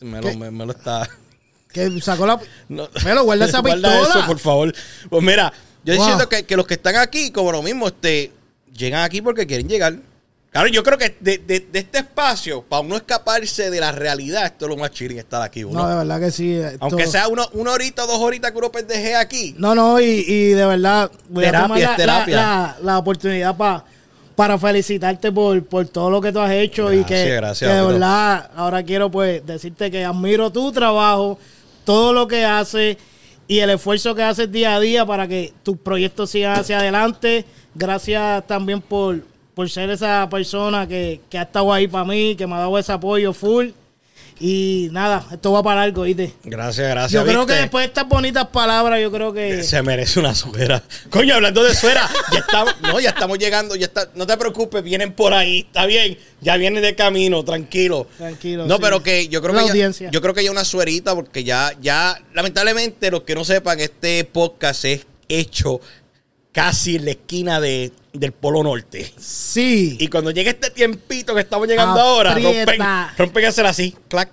Me lo, me, me lo está. que sacó la. <laughs> No. Melo, guarda esa Guarda pistola. eso, por favor. Pues mira, yo Wow. diciendo que, que los que están aquí, como lo mismo, este, llegan aquí porque quieren llegar. Claro, yo creo que de, de- de este espacio, para uno escaparse de la realidad, esto es lo más chilling estar aquí, uno. No, de verdad que sí. esto- Aunque sea uno, una horita o dos horitas que uno pendeje aquí. No, no, y, y de verdad voy Terapia, a tomar la, terapia. la- la- la oportunidad pa- para felicitarte por, por todo lo que tú has hecho y que, Gracias, gracias, que de verdad ahora quiero pues decirte que admiro tu trabajo, todo lo que haces y el esfuerzo que haces día a día para que tus proyectos sigan hacia adelante. Gracias también por, por ser esa persona que, que ha estado ahí para mí, que me ha dado ese apoyo full. Y nada, esto va para algo, ¿viste? Gracias, gracias. Yo creo que después de estas bonitas palabras, yo creo que. Se merece una suera. Coño, hablando de suera, ya estamos, no, ya estamos llegando, ya está, no te preocupes, vienen por ahí, está bien, ya vienen de camino, tranquilo. Tranquilo, No, sí. pero que yo creo La que ya, yo creo que ya una suerita, porque ya, ya, lamentablemente, los que no sepan, este podcast es hecho casi en la esquina de, del Polo Norte. Sí. Y cuando llegue este tiempito que estamos llegando ahora, rompen, rompen a hacer así, clac,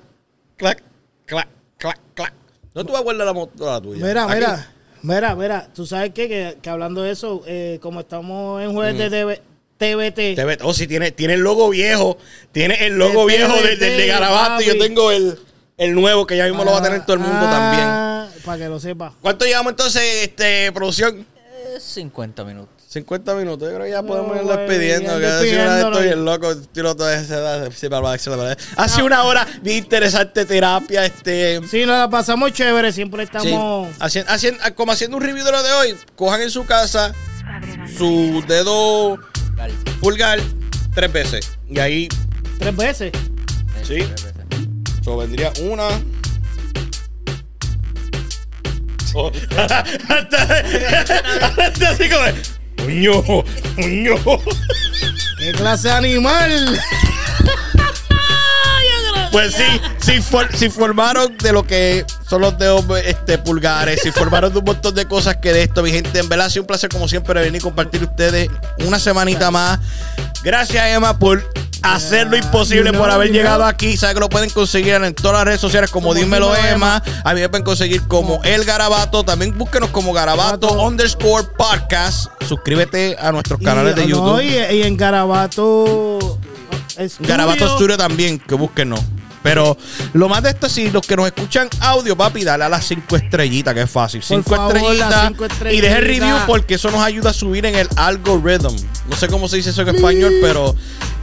clac, clac, clac, clac. ¿No tú vas a guardar la moto la tuya? Mira, Aquí. mira, mira, mira, tú sabes qué? que, que hablando de eso, eh, como estamos en jueves de TV TBT, Te ve- Oh, sí, tiene, tiene el logo viejo. Tiene el logo De viejo TBT, del del de Garabato. Y yo tengo el, el nuevo que ya mismo lo va a tener todo el mundo también. Ah, Para que lo sepa. ¿Cuánto llevamos entonces, este, producción? Eh, 50 minutos. 50 minutos. Yo creo que ya No, podemos ir güey, despidiendo. Que sido una de despidiéndonos. esto y el loco tiró toda esa. sí, para- para- para- Ha sido una hora bien interesante terapia. Este. Sí, nos la pasamos chévere, siempre Sí, estamos... hacien- hacien- como haciendo un review de lo de hoy, cojan en su casa su dedo pulgar tres veces. Y ahí Tres veces. Sí. tres veces. So, vendría una. So, <laughs> hasta así como. ¡Uño! ¡Uño! ¿Qué clase de animal? <laughs> Pues sí, si, for- si formaron de lo que son los dedos este, pulgares, si formaron de un montón de cosas que de esto, mi gente, en verdad ha sido un placer como siempre venir y compartir ustedes una semanita más. Gracias Emma por hacer lo imposible, you know, por haber you llegado aquí. Saben que lo pueden conseguir en todas las redes sociales como, Como Dímelo Emma. A mí me pueden conseguir como El Garabato. También búsquenos como Garabato Garabato. underscore podcast. Suscríbete a nuestros canales de YouTube. no, y, y en Garabato... Studio, Garabato Studio también, que búsquenos. Pero lo más de esto, si los que nos escuchan audio, papi, dale a las cinco estrellitas, que es fácil. Cinco favor, estrellitas. cinco Y deje el review porque eso nos ayuda a subir en el algorithm. No sé cómo se dice eso en español, pero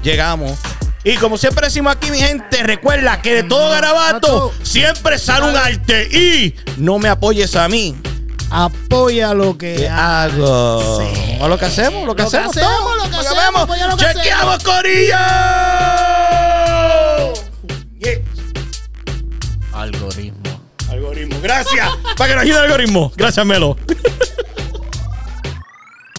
llegamos. Y como siempre decimos aquí, mi gente, recuerda que de todo garabato siempre sale un arte. Y no me apoyes a mí. Apoya lo que ¿Qué hago. O lo que hacemos, lo que Lo que hacemos. hacemos, todo, lo que hacemos, apoya lo que ¡Chequeamos, Corillo! Gracias. Para que nos ayude el algoritmo. Gracias, Melo. <laughs>